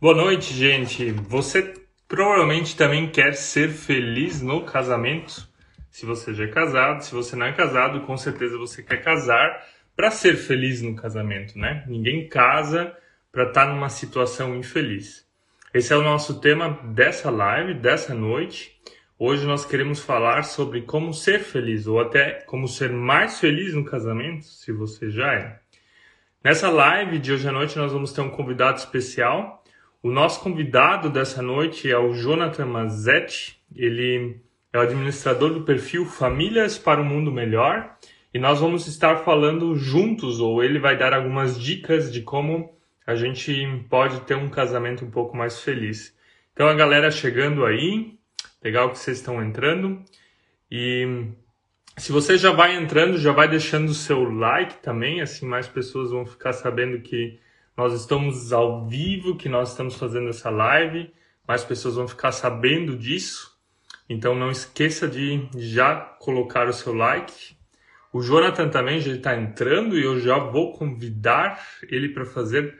Boa noite, gente. Você provavelmente também quer ser feliz no casamento? Se você já é casado, se você não é casado, com certeza você quer casar para ser feliz no casamento, né? Ninguém casa para estar tá numa situação infeliz. Esse é o nosso tema dessa live, dessa noite. Hoje nós queremos falar sobre como ser feliz ou até como ser mais feliz no casamento, se você já é. Nessa live de hoje à noite nós vamos ter um convidado especial o nosso convidado dessa noite é o Jonathan Mazzetti. Ele é o administrador do perfil Famílias para um Mundo Melhor e nós vamos estar falando juntos, ou ele vai dar algumas dicas de como a gente pode ter um casamento um pouco mais feliz. Então, a galera chegando aí, legal que vocês estão entrando. E se você já vai entrando, já vai deixando o seu like também, assim mais pessoas vão ficar sabendo que nós estamos ao vivo, que nós estamos fazendo essa live, mais pessoas vão ficar sabendo disso. Então não esqueça de já colocar o seu like. O Jonathan também já está entrando e eu já vou convidar ele para fazer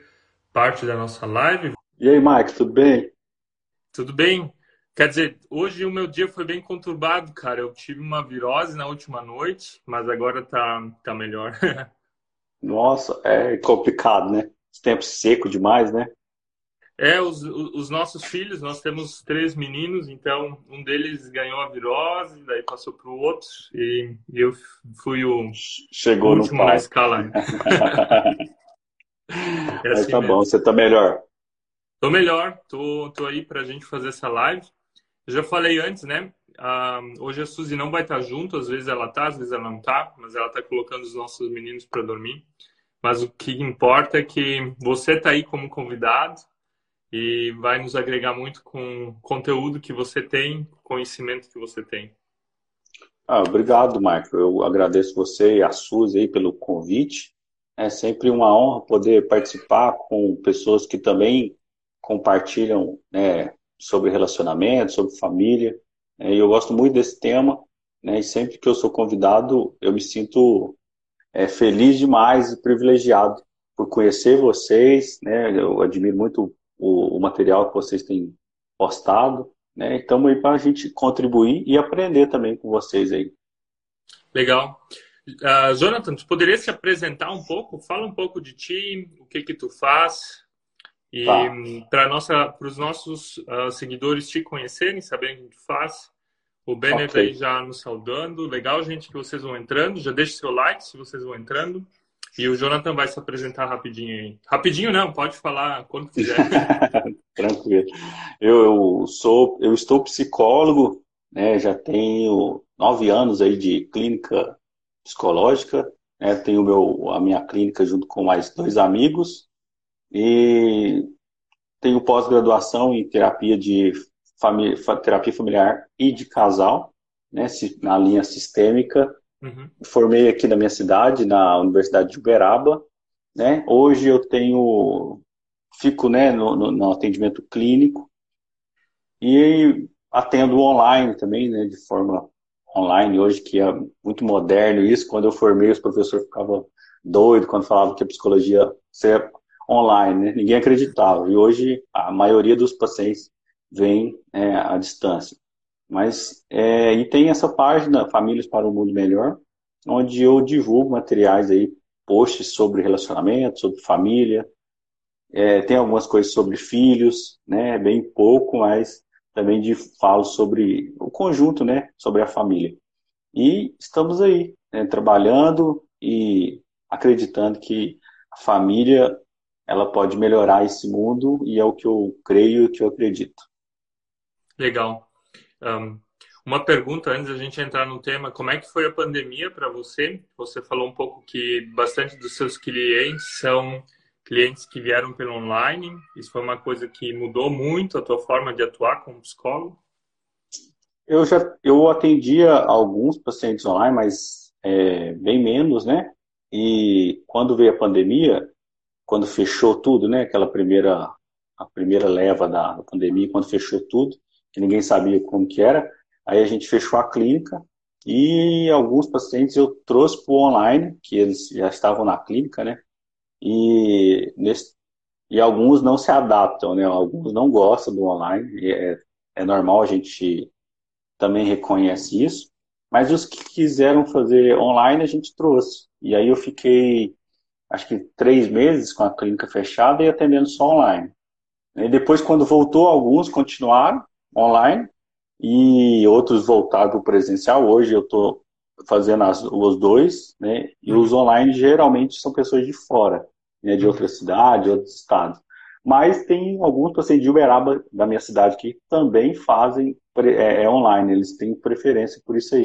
parte da nossa live. E aí, Mike, tudo bem? Tudo bem. Quer dizer, hoje o meu dia foi bem conturbado, cara. Eu tive uma virose na última noite, mas agora tá, tá melhor. Nossa, é complicado, né? Tempo seco demais, né? É, os, os nossos filhos, nós temos três meninos, então um deles ganhou a virose, daí passou para o outro, e eu fui o Chegou último no na escala. é Mas assim tá mesmo. bom, você tá melhor? Tô melhor, tô, tô aí para a gente fazer essa live. Eu já falei antes, né? Uh, hoje a Suzy não vai estar junto, às vezes ela tá, às vezes ela não tá, mas ela tá colocando os nossos meninos para dormir. Mas o que importa é que você está aí como convidado e vai nos agregar muito com o conteúdo que você tem, conhecimento que você tem. Ah, obrigado, Marco. Eu agradeço você e a Suzy aí pelo convite. É sempre uma honra poder participar com pessoas que também compartilham né, sobre relacionamento, sobre família. É, e eu gosto muito desse tema. Né, e sempre que eu sou convidado, eu me sinto é, feliz demais e privilegiado por conhecer vocês, né? Eu admiro muito o, o material que vocês têm postado, né? Estamos aí para a gente contribuir e aprender também com vocês aí. Legal. Uh, Jonathan, tu poderia se apresentar um pouco? Fala um pouco de ti, o que que tu faz e tá. para nossa, para os nossos uh, seguidores te conhecerem, saberem o que tu faz. O Banner okay. aí já nos saudando. Legal, gente, que vocês vão entrando. Já deixe seu like se vocês vão entrando. E o Jonathan vai se apresentar rapidinho aí. Rapidinho não, pode falar quando quiser. Tranquilo. Eu, eu, sou, eu estou psicólogo, né? Já tenho nove anos aí de clínica psicológica. Né, tenho meu, a minha clínica junto com mais dois amigos. E tenho pós-graduação em terapia de família, terapia familiar e de casal, né, na linha sistêmica. Uhum. Formei aqui na minha cidade, na Universidade de Uberaba. Né? Hoje eu tenho, fico né, no, no, no atendimento clínico e atendo online também, né, de forma online hoje, que é muito moderno isso. Quando eu formei, os professores ficavam doidos quando falavam que a psicologia seria online, né? Ninguém acreditava. E hoje a maioria dos pacientes vem é, à distância. Mas, é, e tem essa página, Famílias para um Mundo Melhor, onde eu divulgo materiais aí, posts sobre relacionamento, sobre família, é, tem algumas coisas sobre filhos, né, bem pouco, mas também de, falo sobre o conjunto, né, sobre a família. E estamos aí, né, trabalhando e acreditando que a família ela pode melhorar esse mundo e é o que eu creio e que eu acredito. Legal. Um, uma pergunta antes da gente entrar no tema, como é que foi a pandemia para você? Você falou um pouco que bastante dos seus clientes são clientes que vieram pelo online. Isso foi uma coisa que mudou muito a tua forma de atuar como psicólogo? Eu já eu atendia alguns pacientes online, mas é, bem menos, né? E quando veio a pandemia, quando fechou tudo, né? Aquela primeira a primeira leva da pandemia, quando fechou tudo, que ninguém sabia como que era. Aí a gente fechou a clínica e alguns pacientes eu trouxe para o online, que eles já estavam na clínica, né? E nesse, e alguns não se adaptam, né? Alguns não gostam do online, é, é normal, a gente também reconhece isso. Mas os que quiseram fazer online, a gente trouxe. E aí eu fiquei, acho que três meses com a clínica fechada e atendendo só online. E depois, quando voltou, alguns continuaram online e outros o presencial. Hoje eu estou fazendo as, os dois, né? E os online geralmente são pessoas de fora, né? De outra cidade, outros estados. Mas tem alguns pacientes de Uberaba, da minha cidade, que também fazem é, é online, eles têm preferência por isso aí.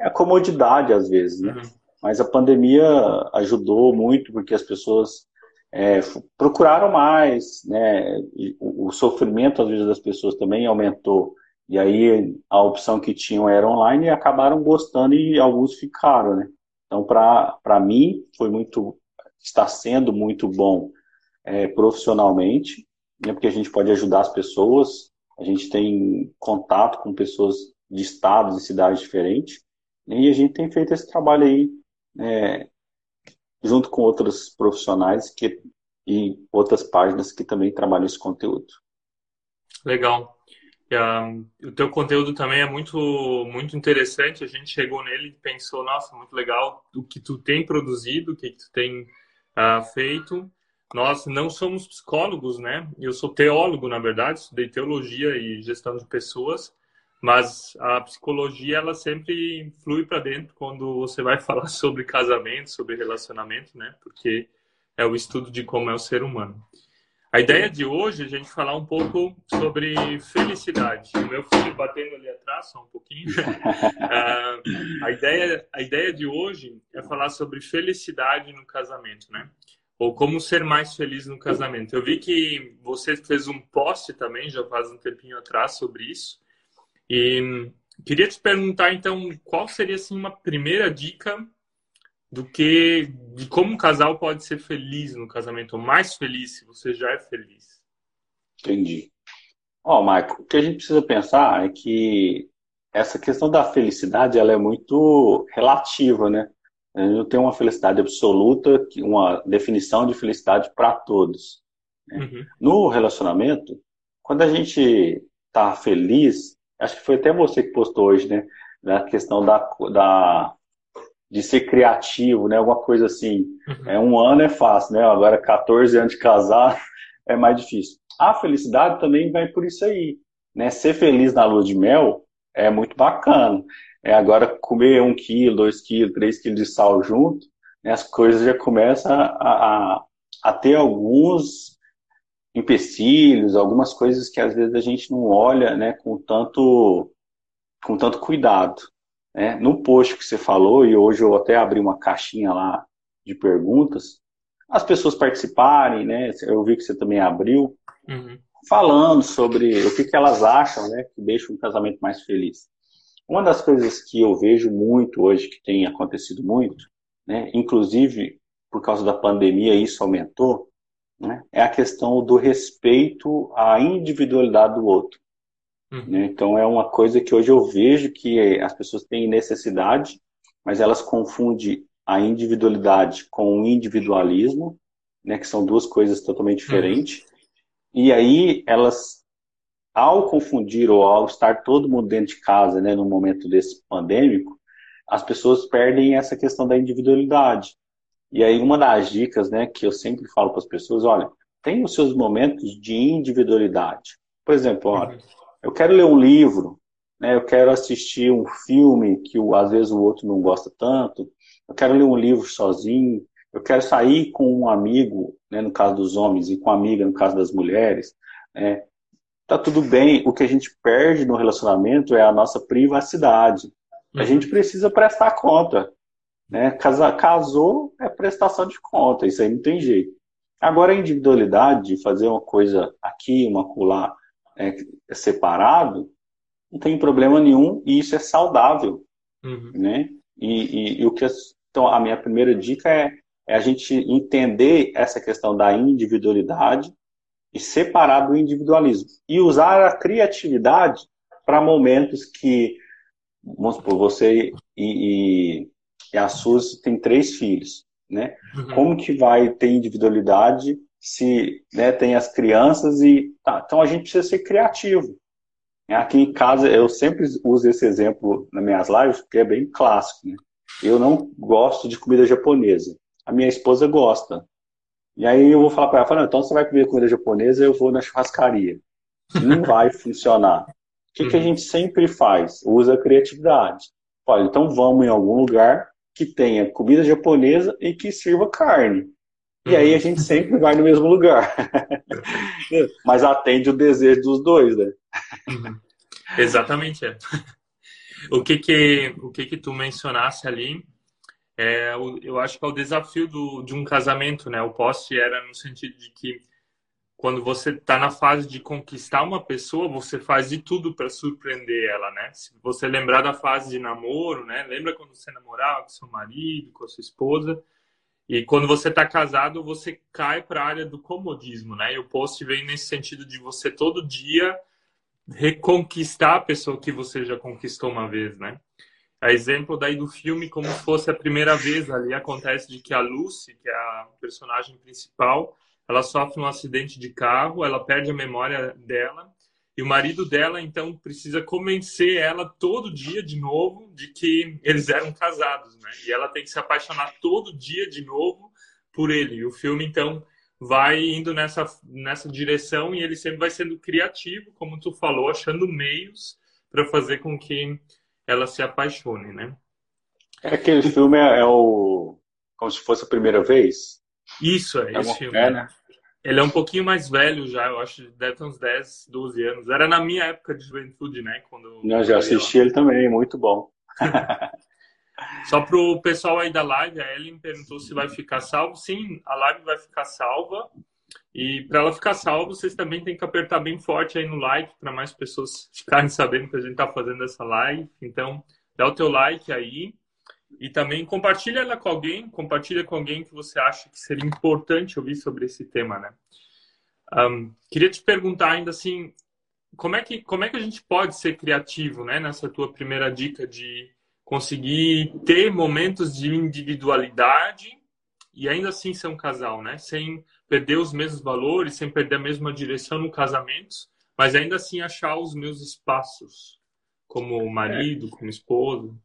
É a comodidade, às vezes, né? Uhum. Mas a pandemia ajudou muito, porque as pessoas é, procuraram mais, né? O, o, sofrimento, às vezes, das pessoas também aumentou. E aí a opção que tinham era online e acabaram gostando e alguns ficaram, né? Então, para mim, foi muito, está sendo muito bom é, profissionalmente, né? porque a gente pode ajudar as pessoas, a gente tem contato com pessoas de estados e cidades diferentes, né? e a gente tem feito esse trabalho aí é, junto com outros profissionais que, e outras páginas que também trabalham esse conteúdo. Legal. o teu conteúdo também é muito muito interessante. A gente chegou nele e pensou, nossa, muito legal o que tu tem produzido, o que tu tem uh, feito. Nós não somos psicólogos, né? Eu sou teólogo, na verdade, estudei teologia e gestão de pessoas, mas a psicologia ela sempre flui para dentro quando você vai falar sobre casamento, sobre relacionamento, né? Porque é o estudo de como é o ser humano. A ideia de hoje é a gente falar um pouco sobre felicidade. O meu filho batendo ali atrás, só um pouquinho. uh, a, ideia, a ideia de hoje é falar sobre felicidade no casamento, né? ou como ser mais feliz no casamento. Eu vi que você fez um post também, já faz um tempinho atrás, sobre isso. E queria te perguntar, então, qual seria assim, uma primeira dica do que de como um casal pode ser feliz no casamento, ou mais feliz se você já é feliz. Entendi. Ó, oh, Marco, o que a gente precisa pensar é que essa questão da felicidade ela é muito relativa, né? não tem uma felicidade absoluta, uma definição de felicidade para todos. Né? Uhum. No relacionamento, quando a gente está feliz, acho que foi até você que postou hoje, né? Na questão da, da de ser criativo, né? Alguma coisa assim. Uhum. É, um ano é fácil, né? Agora 14 anos de casar é mais difícil. A felicidade também vai por isso aí, né? Ser feliz na lua de mel é muito bacana. É, agora, comer um quilo, dois quilos, três quilos de sal junto, né, as coisas já começam a, a, a ter alguns empecilhos, algumas coisas que às vezes a gente não olha né, com, tanto, com tanto cuidado. Né? No post que você falou, e hoje eu até abri uma caixinha lá de perguntas, as pessoas participarem, né? Eu vi que você também abriu, uhum. falando sobre o que, que elas acham, né? Que deixa um casamento mais feliz. Uma das coisas que eu vejo muito hoje, que tem acontecido muito, né, inclusive por causa da pandemia isso aumentou, né, é a questão do respeito à individualidade do outro. Uhum. Né? Então é uma coisa que hoje eu vejo que as pessoas têm necessidade, mas elas confundem a individualidade com o individualismo, né, que são duas coisas totalmente uhum. diferentes. Uhum. E aí elas ao confundir ou ao estar todo mundo dentro de casa, né, no momento desse pandêmico, as pessoas perdem essa questão da individualidade. E aí uma das dicas, né, que eu sempre falo para as pessoas, olha, tem os seus momentos de individualidade. Por exemplo, olha, eu quero ler um livro, né, eu quero assistir um filme que às vezes o outro não gosta tanto, eu quero ler um livro sozinho, eu quero sair com um amigo, né, no caso dos homens, e com amiga no caso das mulheres, né, tá tudo bem. O que a gente perde no relacionamento é a nossa privacidade. A uhum. gente precisa prestar conta. Né? casou é prestação de conta, isso aí não tem jeito. Agora, a individualidade de fazer uma coisa aqui, uma colar é, separado, não tem problema nenhum e isso é saudável. Uhum. Né? E, e, e, o que então, a minha primeira dica é, é a gente entender essa questão da individualidade e separar do individualismo. E usar a criatividade para momentos que, vamos supor, você e, e, e a Suzy tem três filhos, né? Uhum. Como que vai ter individualidade se né, tem as crianças e tá, então a gente precisa ser criativo. Aqui em casa eu sempre uso esse exemplo nas minhas lives porque é bem clássico. Né? Eu não gosto de comida japonesa. A minha esposa gosta. E aí eu vou falar para ela, fala, então você vai comer comida japonesa, eu vou na churrascaria. Não vai funcionar. O que, que a uhum. gente sempre faz? Usa a criatividade. Olha, então vamos em algum lugar que tenha comida japonesa e que sirva carne. E aí a gente sempre vai no mesmo lugar. Mas atende o desejo dos dois, né? Uhum. Exatamente, é. O que que, o que que tu mencionasse ali, é, eu acho que é o desafio do, de um casamento, né? O poste era no sentido de que quando você está na fase de conquistar uma pessoa, você faz de tudo para surpreender ela, né? Se você lembrar da fase de namoro, né? Lembra quando você namorava com seu marido, com a sua esposa? E quando você está casado, você cai para a área do comodismo, né? E o post vem nesse sentido de você todo dia reconquistar a pessoa que você já conquistou uma vez, né? A exemplo daí do filme, como se fosse a primeira vez ali, acontece de que a Lucy, que é a personagem principal, ela sofre um acidente de carro, ela perde a memória dela e o marido dela, então, precisa convencer ela todo dia de novo de que eles eram casados, né? E ela tem que se apaixonar todo dia de novo por ele. E o filme, então, vai indo nessa, nessa direção e ele sempre vai sendo criativo, como tu falou, achando meios para fazer com que ela se apaixone, né? É aquele filme é, é, o como se fosse a primeira vez. Isso é, é esse filme. É, né? Ele é um pouquinho mais velho já, eu acho, deve ter uns 10, 12 anos. Era na minha época de juventude, né? Quando eu já assisti ele também, muito bom. Só pro pessoal aí da live, a Ellen perguntou se vai ficar salvo. Sim, a live vai ficar salva. E para ela ficar salva, vocês também têm que apertar bem forte aí no like para mais pessoas ficarem sabendo que a gente está fazendo essa live. Então, dá o teu like aí. E também compartilha ela com alguém, compartilha com alguém que você acha que seria importante ouvir sobre esse tema, né? Um, queria te perguntar ainda assim, como é que como é que a gente pode ser criativo, né? Nessa tua primeira dica de conseguir ter momentos de individualidade e ainda assim ser um casal, né? Sem perder os mesmos valores, sem perder a mesma direção no casamento, mas ainda assim achar os meus espaços como marido, como esposo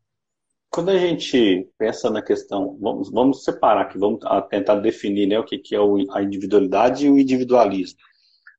quando a gente pensa na questão, vamos, vamos separar aqui, vamos tentar definir né, o que, que é a individualidade e o individualismo.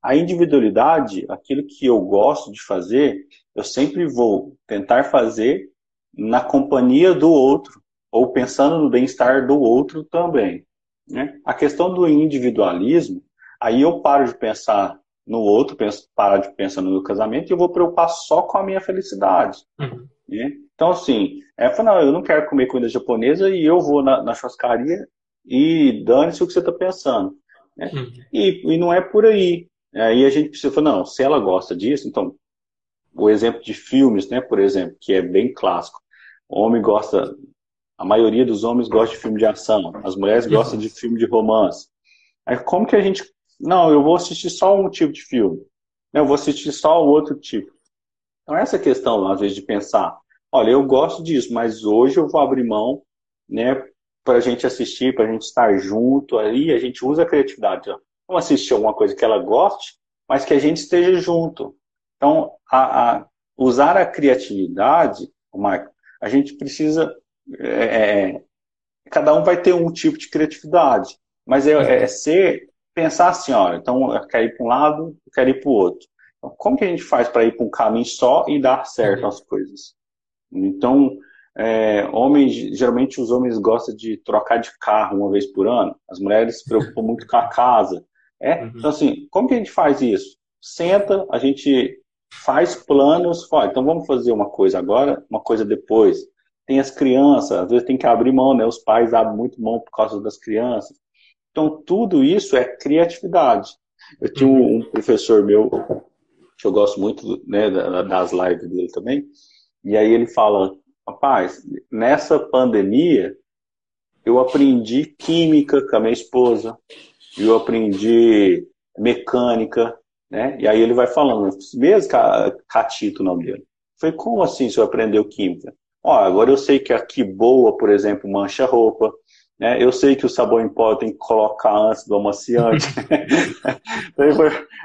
A individualidade, aquilo que eu gosto de fazer, eu sempre vou tentar fazer na companhia do outro, ou pensando no bem-estar do outro também. Né? A questão do individualismo, aí eu paro de pensar no outro, penso, paro de pensar no meu casamento e eu vou preocupar só com a minha felicidade. Uhum. Né? Então, assim, é, não, eu não quero comer comida japonesa e eu vou na, na churrascaria e dane-se o que você está pensando. Né? Uhum. E, e não é por aí. Aí a gente precisa falar, não, se ela gosta disso, então, o exemplo de filmes, né, por exemplo, que é bem clássico. O homem gosta, a maioria dos homens gosta de filme de ação, as mulheres uhum. gostam de filme de romance. Aí como que a gente, não, eu vou assistir só um tipo de filme, eu vou assistir só o outro tipo. Então essa questão, às vezes, de pensar, olha, eu gosto disso, mas hoje eu vou abrir mão, né, para a gente assistir, para a gente estar junto ali, a gente usa a criatividade. Vamos assistir alguma coisa que ela goste, mas que a gente esteja junto. Então, a, a usar a criatividade, Marco, a gente precisa. É, é, cada um vai ter um tipo de criatividade, mas é, é ser, pensar assim: olha, então eu quero ir para um lado, eu quero ir para o outro. Então, como que a gente faz para ir para um caminho só e dar certo uhum. as coisas? Então, é, homens, geralmente os homens gostam de trocar de carro uma vez por ano, as mulheres se preocupam muito com a casa. É? Uhum. Então, assim, como que a gente faz isso? Senta, a gente faz planos, fala, então vamos fazer uma coisa agora, uma coisa depois. Tem as crianças, às vezes tem que abrir mão, né? Os pais abrem muito mão por causa das crianças. Então, tudo isso é criatividade. Eu tinha um, um professor meu, que eu gosto muito né, das lives dele também, e aí ele fala, rapaz, nessa pandemia eu aprendi química com a minha esposa, eu aprendi mecânica, né? E aí ele vai falando, mesmo Catito o nome dele. Foi como assim você aprendeu química? Ó, agora eu sei que a que boa, por exemplo, mancha roupa, Né? Eu sei que o sabão em pó tem que colocar antes do amaciante.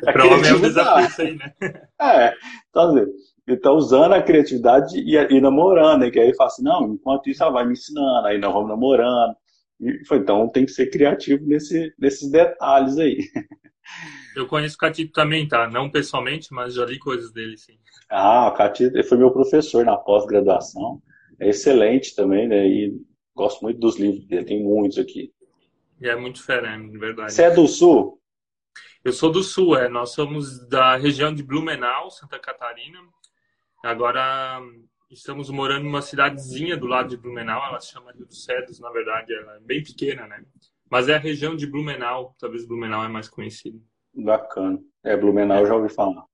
Para o homem é um desafio isso aí, né? É, então, ele está usando a criatividade e, e namorando, né? que aí fala assim, não, enquanto isso ela vai me ensinando, aí nós vamos namorando. E foi, então tem que ser criativo nesse, nesses detalhes aí. Eu conheço o Catito também, tá? Não pessoalmente, mas já li coisas dele, sim. Ah, o Catito foi meu professor na pós-graduação. É excelente também, né? E gosto muito dos livros dele, tem muitos aqui. E é muito fera, é verdade. Você é do Sul? Eu sou do Sul, é. Nós somos da região de Blumenau, Santa Catarina. Agora estamos morando numa cidadezinha do lado de Blumenau, ela se chama Rio dos Cedros, na verdade, ela é bem pequena, né? Mas é a região de Blumenau, talvez Blumenau é mais conhecido. Bacana. É, Blumenau é. já ouvi falar.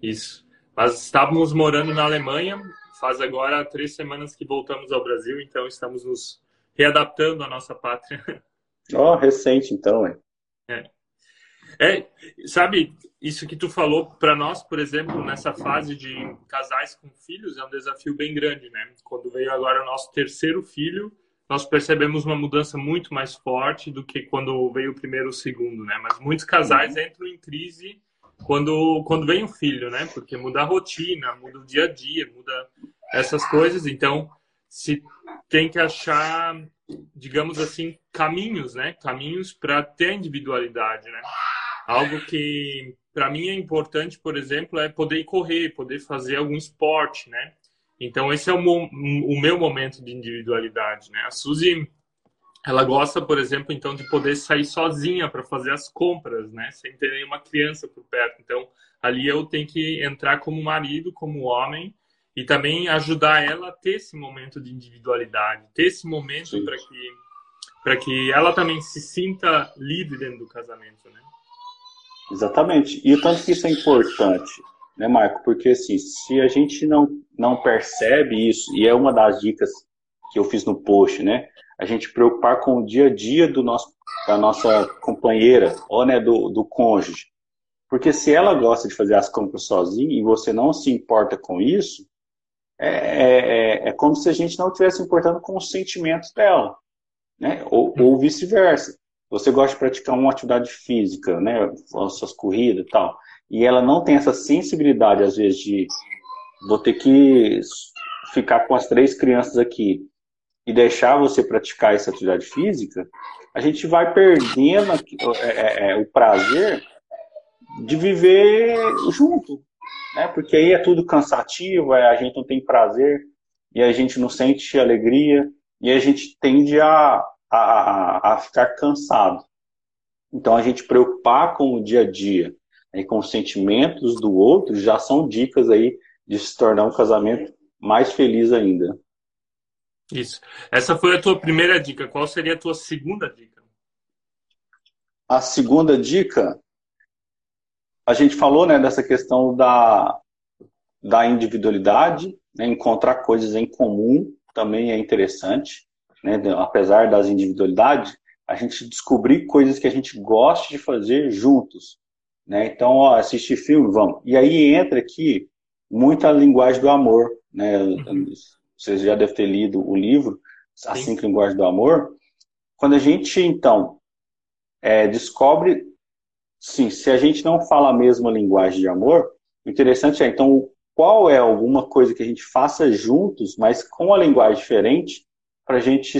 Isso. Mas estávamos morando na Alemanha, faz agora três semanas que voltamos ao Brasil, então estamos nos readaptando à nossa pátria. Ó, oh, recente então, é. é. É, sabe, isso que tu falou para nós, por exemplo, nessa fase de casais com filhos, é um desafio bem grande, né? Quando veio agora o nosso terceiro filho, nós percebemos uma mudança muito mais forte do que quando veio o primeiro ou o segundo, né? Mas muitos casais uhum. entram em crise quando quando vem o filho, né? Porque muda a rotina, muda o dia a dia, muda essas coisas, então se tem que achar, digamos assim, caminhos, né? Caminhos para ter individualidade, né? Algo que para mim é importante, por exemplo, é poder correr, poder fazer algum esporte, né? Então esse é o, o meu momento de individualidade, né? A Suzy, ela gosta, por exemplo, então de poder sair sozinha para fazer as compras, né? Sem ter nenhuma criança por perto. Então ali eu tenho que entrar como marido, como homem e também ajudar ela a ter esse momento de individualidade, ter esse momento para que para que ela também se sinta livre dentro do casamento, né? Exatamente. E o tanto que isso é importante, né, Marco? Porque assim, se a gente não, não percebe isso, e é uma das dicas que eu fiz no post, né? A gente preocupar com o dia a dia do nosso, da nossa companheira, ou né, do, do cônjuge. Porque se ela gosta de fazer as compras sozinha e você não se importa com isso, é, é, é, é como se a gente não estivesse importando com os sentimentos dela. Né? Ou, ou vice-versa você gosta de praticar uma atividade física, né, as suas corridas e tal, e ela não tem essa sensibilidade, às vezes, de vou ter que ficar com as três crianças aqui e deixar você praticar essa atividade física, a gente vai perdendo é, é, é, o prazer de viver junto, né? Porque aí é tudo cansativo, a gente não tem prazer e a gente não sente alegria e a gente tende a a, a, ficar cansado. Então, a gente preocupar com o dia a dia né, com os sentimentos do outro já são dicas aí de se tornar um casamento mais feliz ainda. Isso. Essa foi a tua primeira dica. Qual seria a tua segunda dica? A segunda dica, a gente falou né, dessa questão da, da individualidade, né, encontrar coisas em comum também é interessante né, apesar das individualidades, a gente descobrir coisas que a gente gosta de fazer juntos. Né? Então, ó, assistir filme, vamos. E aí entra aqui muita linguagem do amor. Né? Vocês já devem ter lido o livro, As Sim. Cinco Linguagens do Amor. Quando a gente, então, é, descobre, sim, se a gente não fala a mesma linguagem de amor, o interessante é, então, qual é alguma coisa que a gente faça juntos, mas com a linguagem diferente, para a gente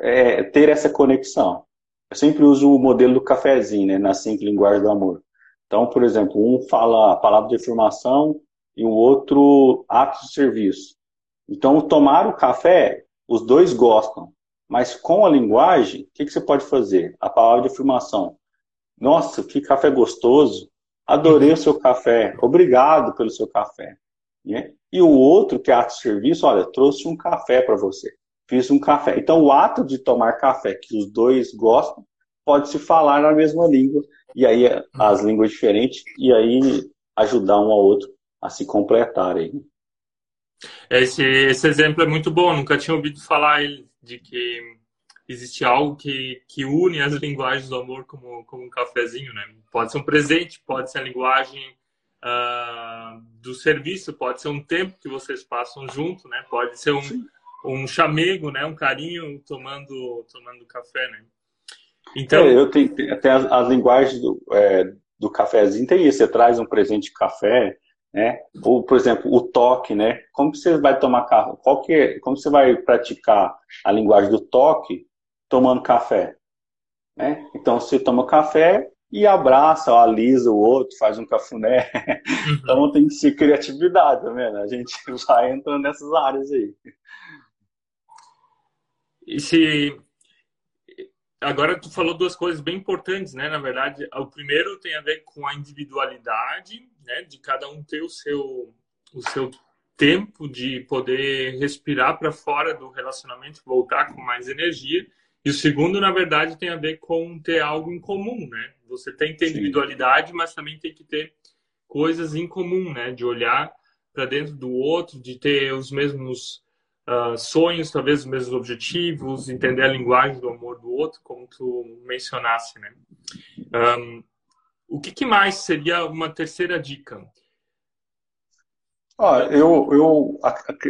é, ter essa conexão. Eu sempre uso o modelo do cafezinho, né, nas cinco linguagens do amor. Então, por exemplo, um fala a palavra de afirmação e o outro ato de serviço. Então, tomar o café, os dois gostam, mas com a linguagem, o que, que você pode fazer? A palavra de afirmação. Nossa, que café gostoso! Adorei o seu café. Obrigado pelo seu café. Né? E o outro, que é ato de serviço, olha, trouxe um café para você fiz um café. Então, o ato de tomar café, que os dois gostam, pode se falar na mesma língua, e aí as línguas diferentes, e aí ajudar um ao outro a se completarem. Esse, esse exemplo é muito bom, nunca tinha ouvido falar de que existe algo que, que une as linguagens do amor como, como um cafezinho, né? Pode ser um presente, pode ser a linguagem uh, do serviço, pode ser um tempo que vocês passam junto, né? Pode ser um, um chamego, né? Um carinho tomando, tomando café, né? Então, é, eu tenho até as, as linguagens do, é, do cafezinho tem isso. Você traz um presente de café, né? Ou, por exemplo, o toque, né? Como você vai tomar café? Qual que é, como você vai praticar a linguagem do toque tomando café? Né? Então, você toma café e abraça, alisa o outro, faz um cafuné. Uhum. Então, tem que ser criatividade, tá vendo? A gente vai entrando nessas áreas aí. E se agora tu falou duas coisas bem importantes, né? Na verdade, o primeiro tem a ver com a individualidade, né? De cada um ter o seu o seu tempo de poder respirar para fora do relacionamento, voltar com mais energia. E o segundo, na verdade, tem a ver com ter algo em comum, né? Você tem que ter individualidade, Sim. mas também tem que ter coisas em comum, né? De olhar para dentro do outro, de ter os mesmos uh, sonhos, talvez os mesmos objetivos, entender a linguagem do amor do outro, como tu mencionasse, né? Um, o que, que, mais seria uma terceira dica? Ah, eu, eu,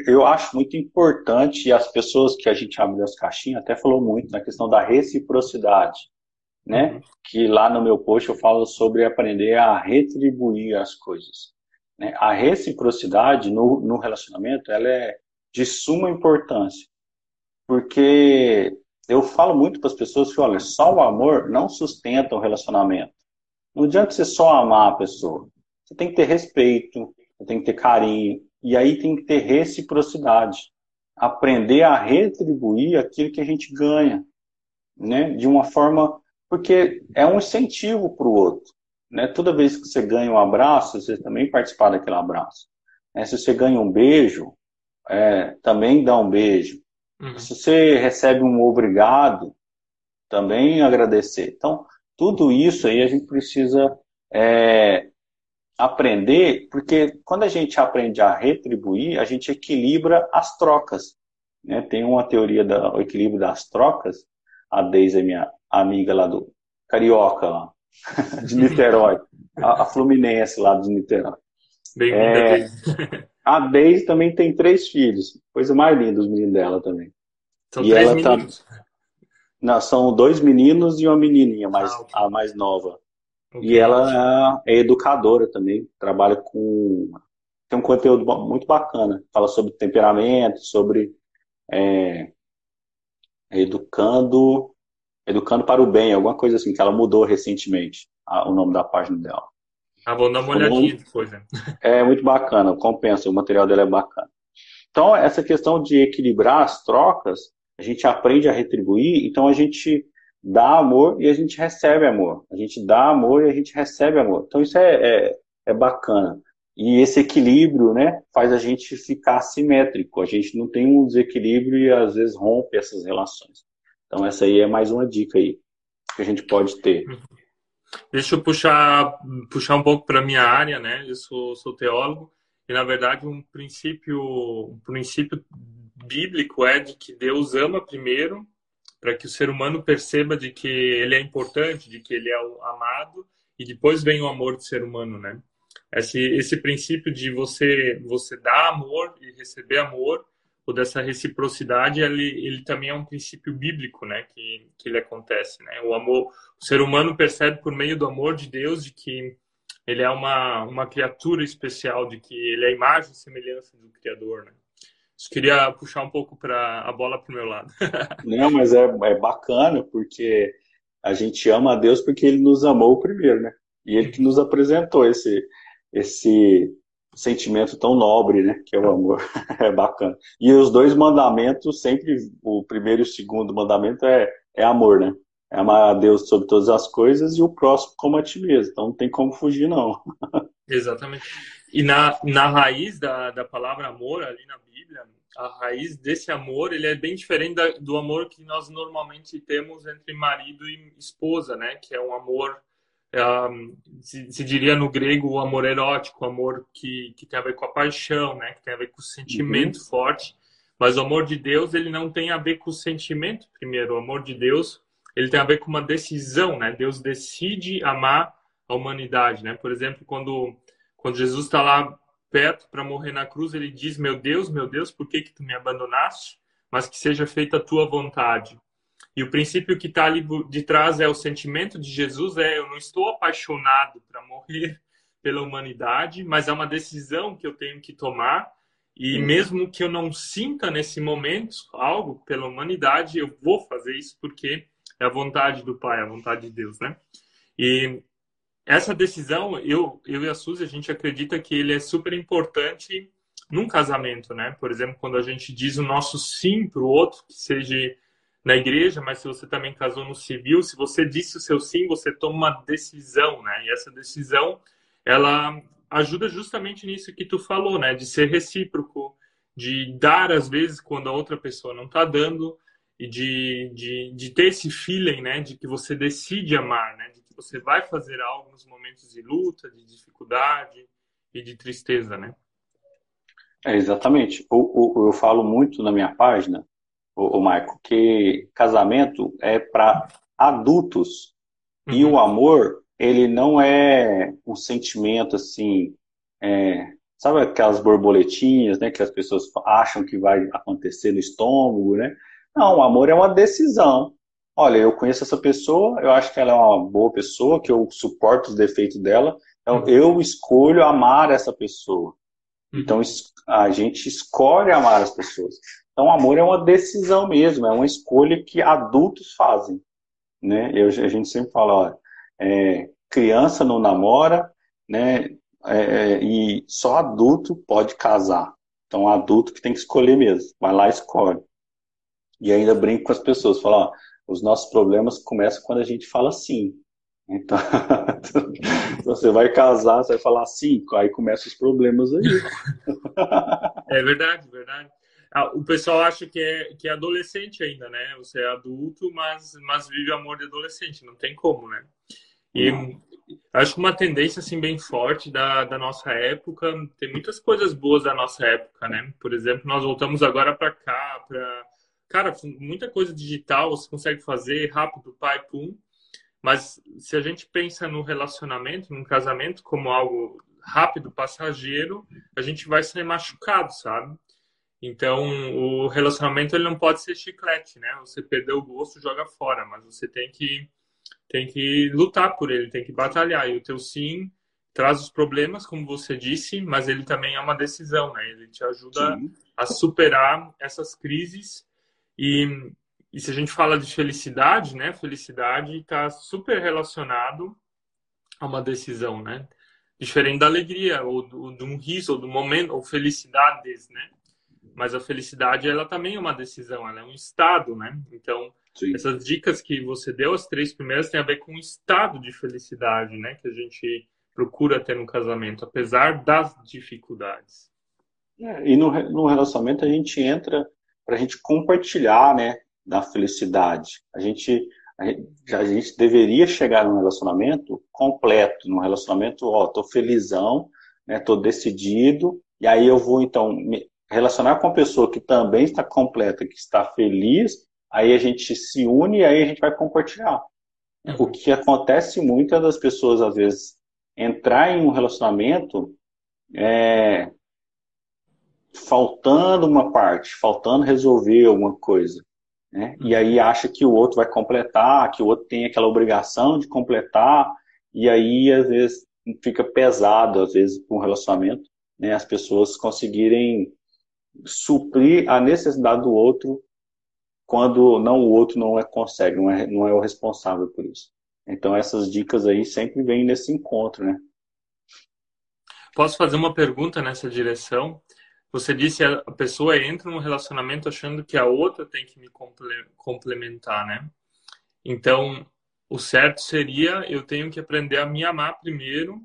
eu acho muito importante, e as pessoas que a gente abre as caixinhas até falou muito na questão da reciprocidade, né? Uhum. Que lá no meu post eu falo sobre aprender a retribuir as coisas. Né? A reciprocidade no, no relacionamento, ela é de suma importância. Porque eu falo muito para as pessoas que, olha, só o amor não sustenta o relacionamento. Não adianta você só amar a pessoa. Você tem que ter respeito, você tem que ter carinho, e aí tem que ter reciprocidade. Aprender a retribuir aquilo que a gente ganha, né? De uma forma, porque é um incentivo para o outro, né? Toda vez que você ganha um abraço, você também participar daquele abraço. Né? Se você ganha um beijo, é, também dá um beijo. Uhum. Se você recebe um obrigado, também agradecer. Então, tudo isso aí a gente precisa é, aprender, porque quando a gente aprende a retribuir, a gente equilibra as trocas. Né? Tem uma teoria do equilíbrio das trocas, a Deise é minha amiga lá do Carioca, lá, de Niterói, a, a Fluminense lá de Niterói. Bem-vinda, é, A Deise também tem três filhos. Coisa mais linda os meninos dela também. São e três ela tá meninos? Tá... Não, são dois meninos e uma menininha, mais, ah, a mais nova. E ela é educadora também, trabalha com. Tem um conteúdo muito bacana. Fala sobre temperamento, sobre é, educando, educando para o bem, alguma coisa assim, que ela mudou recentemente o nome da página dela. Ah, vou dar uma olhadinha depois, né? É muito bacana, compensa, o material dela é bacana. Então, essa questão de equilibrar as trocas, a gente aprende a retribuir, então a gente dá amor e a gente recebe amor. A gente dá amor e a gente recebe amor. Então, isso é, é, é bacana. E esse equilíbrio, né, faz a gente ficar simétrico. A gente não tem um desequilíbrio e às vezes rompe essas relações. Então, essa aí é mais uma dica aí que a gente pode ter. Deixa eu puxar, puxar um pouco para minha área, né? Eu sou, sou teólogo e na verdade um princípio, um princípio bíblico é de que Deus ama primeiro para que o ser humano perceba de que ele é importante, de que ele é amado e depois vem o amor do ser humano, né? Esse, esse princípio de você você dar amor e receber amor dessa reciprocidade, ele, ele também é um princípio bíblico, né, que, que ele acontece, né? O amor, o ser humano percebe por meio do amor de Deus de que ele é uma, uma criatura especial, de que ele é a imagem e semelhança do Criador, né? Queria puxar um pouco para a bola para o meu lado. Não, mas é, é bacana porque a gente ama a Deus porque ele nos amou primeiro, né? E ele que nos apresentou esse esse sentimento tão nobre, né? Que é o amor. é bacana. E os dois mandamentos, sempre, o primeiro e o segundo mandamento é, é amor, né? É amar a Deus sobre todas as coisas e o próximo como a ti mesmo. Então não tem como fugir, não. Exatamente. E na, na raiz da, da palavra amor, ali na Bíblia, a raiz desse amor, ele é bem diferente da, do amor que nós normalmente temos entre marido e esposa, né? Que é um amor se, se, diria no grego o amor erótico, o amor que, que tem a ver com a paixão, né? Que tem a ver com o sentimento uhum. forte. Mas o amor de Deus, ele não tem a ver com o sentimento primeiro. O amor de Deus, ele tem a ver com uma decisão, né? Deus decide amar a humanidade, né? Por exemplo, quando, quando Jesus está lá perto para morrer na cruz, ele diz: Meu Deus, meu Deus, por que que tu me abandonaste? mas que seja feita a tua vontade. E o princípio que está ali de trás é o sentimento de Jesus é eu não estou apaixonado para morrer pela humanidade, mas é uma decisão que eu tenho que tomar e uhum. mesmo que eu não sinta nesse momento algo pela humanidade, eu vou fazer isso porque é a vontade do Pai, é a vontade de Deus, né? E essa decisão, eu, eu e a Suzy, a gente acredita que ele é super importante num casamento, né? Por exemplo, quando a gente diz o nosso sim para o outro, que seja na igreja, mas se você também casou no civil, se você disse o seu sim, você toma uma decisão, né? E essa decisão, ela ajuda justamente nisso que tu falou, né? De ser recíproco, de dar às vezes quando a outra pessoa não está dando e de, de, de ter esse feeling, né? De que você decide amar, né? De que você vai fazer algo nos momentos de luta, de dificuldade e de tristeza, né? É, exatamente. Eu, eu, eu falo muito na minha página o, Marco, que casamento é para adultos uhum. e o amor ele não é um sentimento assim, é, sabe aquelas borboletinhas, né, que as pessoas acham que vai acontecer no estômago, né? Não, o amor é uma decisão. Olha, eu conheço essa pessoa, eu acho que ela é uma boa pessoa, que eu suporto os defeitos dela, então uhum. eu escolho amar essa pessoa. Uhum. Então a gente escolhe amar as pessoas. Então, amor é uma decisão mesmo, é uma escolha que adultos fazem. Né? Eu, a gente sempre fala, ó, é, criança não namora, né? É, é, e só adulto pode casar. Então, adulto que tem que escolher mesmo. Vai lá e escolhe. E ainda brinco com as pessoas, falo, ó, os nossos problemas começam quando a gente fala sim. Então, você vai casar, você vai falar sim, aí começam os problemas aí. É verdade, verdade. Ah, o pessoal acha que é, que é adolescente ainda, né? Você é adulto, mas, mas vive amor de adolescente, não tem como, né? E acho que uma tendência assim bem forte da, da nossa época, tem muitas coisas boas da nossa época, né? Por exemplo, nós voltamos agora para cá, para cara, muita coisa digital você consegue fazer rápido, pai, pum. Mas se a gente pensa no relacionamento, num casamento como algo rápido, passageiro, a gente vai ser machucado, sabe? Então, o relacionamento ele não pode ser chiclete, né? Você perdeu o gosto, joga fora, mas você tem que tem que lutar por ele, tem que batalhar. E o teu sim traz os problemas, como você disse, mas ele também é uma decisão, né? Ele te ajuda sim. a superar essas crises. E, e se a gente fala de felicidade, né? Felicidade está super relacionado a uma decisão, né? Diferente da alegria, ou do, de um riso, ou do momento, ou felicidades, né? Mas a felicidade ela também é uma decisão, ela é um estado, né? Então, Sim. essas dicas que você deu, as três primeiras, tem a ver com o estado de felicidade, né? Que a gente procura ter no casamento, apesar das dificuldades. É, e no, no relacionamento a gente entra para a gente compartilhar, né? Da felicidade. A gente, a gente, deveria chegar num relacionamento completo, num relacionamento, ó, tô felizão, né? Tô decidido, e aí eu vou então me, relacionar com uma pessoa que também está completa, que está feliz, aí a gente se une e aí a gente vai compartilhar. Uhum. O que acontece muito é das pessoas, às vezes, entrar em um relacionamento é, faltando uma parte, faltando resolver alguma coisa. Né? E aí acha que o outro vai completar, que o outro tem aquela obrigação de completar, e aí, às vezes, fica pesado, às vezes, com um relacionamento, né? as pessoas conseguirem suprir a necessidade do outro quando não o outro não é, consegue, não é, não é o responsável por isso. Então essas dicas aí sempre vêm nesse encontro, né? Posso fazer uma pergunta nessa direção? Você disse a pessoa entra num relacionamento achando que a outra tem que me complementar, né? Então, o certo seria eu tenho que aprender a me amar primeiro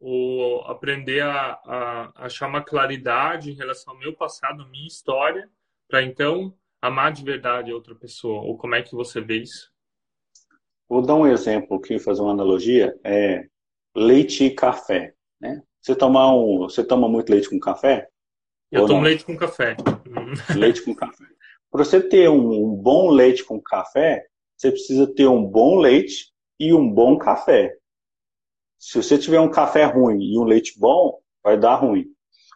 ou aprender a, a, achar uma claridade em relação ao meu passado, à minha história, para então amar de verdade a outra pessoa? Ou como é que você vê isso? Vou dar um exemplo aqui, fazer uma analogia. É leite e café, né? Você toma um, você toma muito leite com café? Eu tomo não? leite com café. Leite com café. Para você ter um, um bom leite com café, você precisa ter um bom leite e um bom café. Se você tiver um café ruim e um leite bom, vai dar ruim.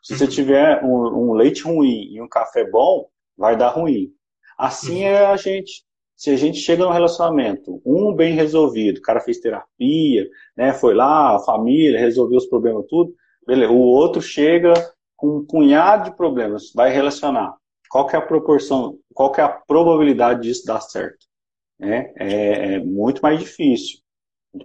Se você uhum. tiver um, um, leite ruim e um café bom, vai dar ruim. Assim uhum. é a gente. Se a gente chega no relacionamento, um bem resolvido, o cara fez terapia, né, foi lá, a família, resolveu os problemas tudo, beleza. O outro chega com um punhado de problemas, vai relacionar. Qual que é a proporção, qual que é a probabilidade disso dar certo? É, é, é muito mais difícil.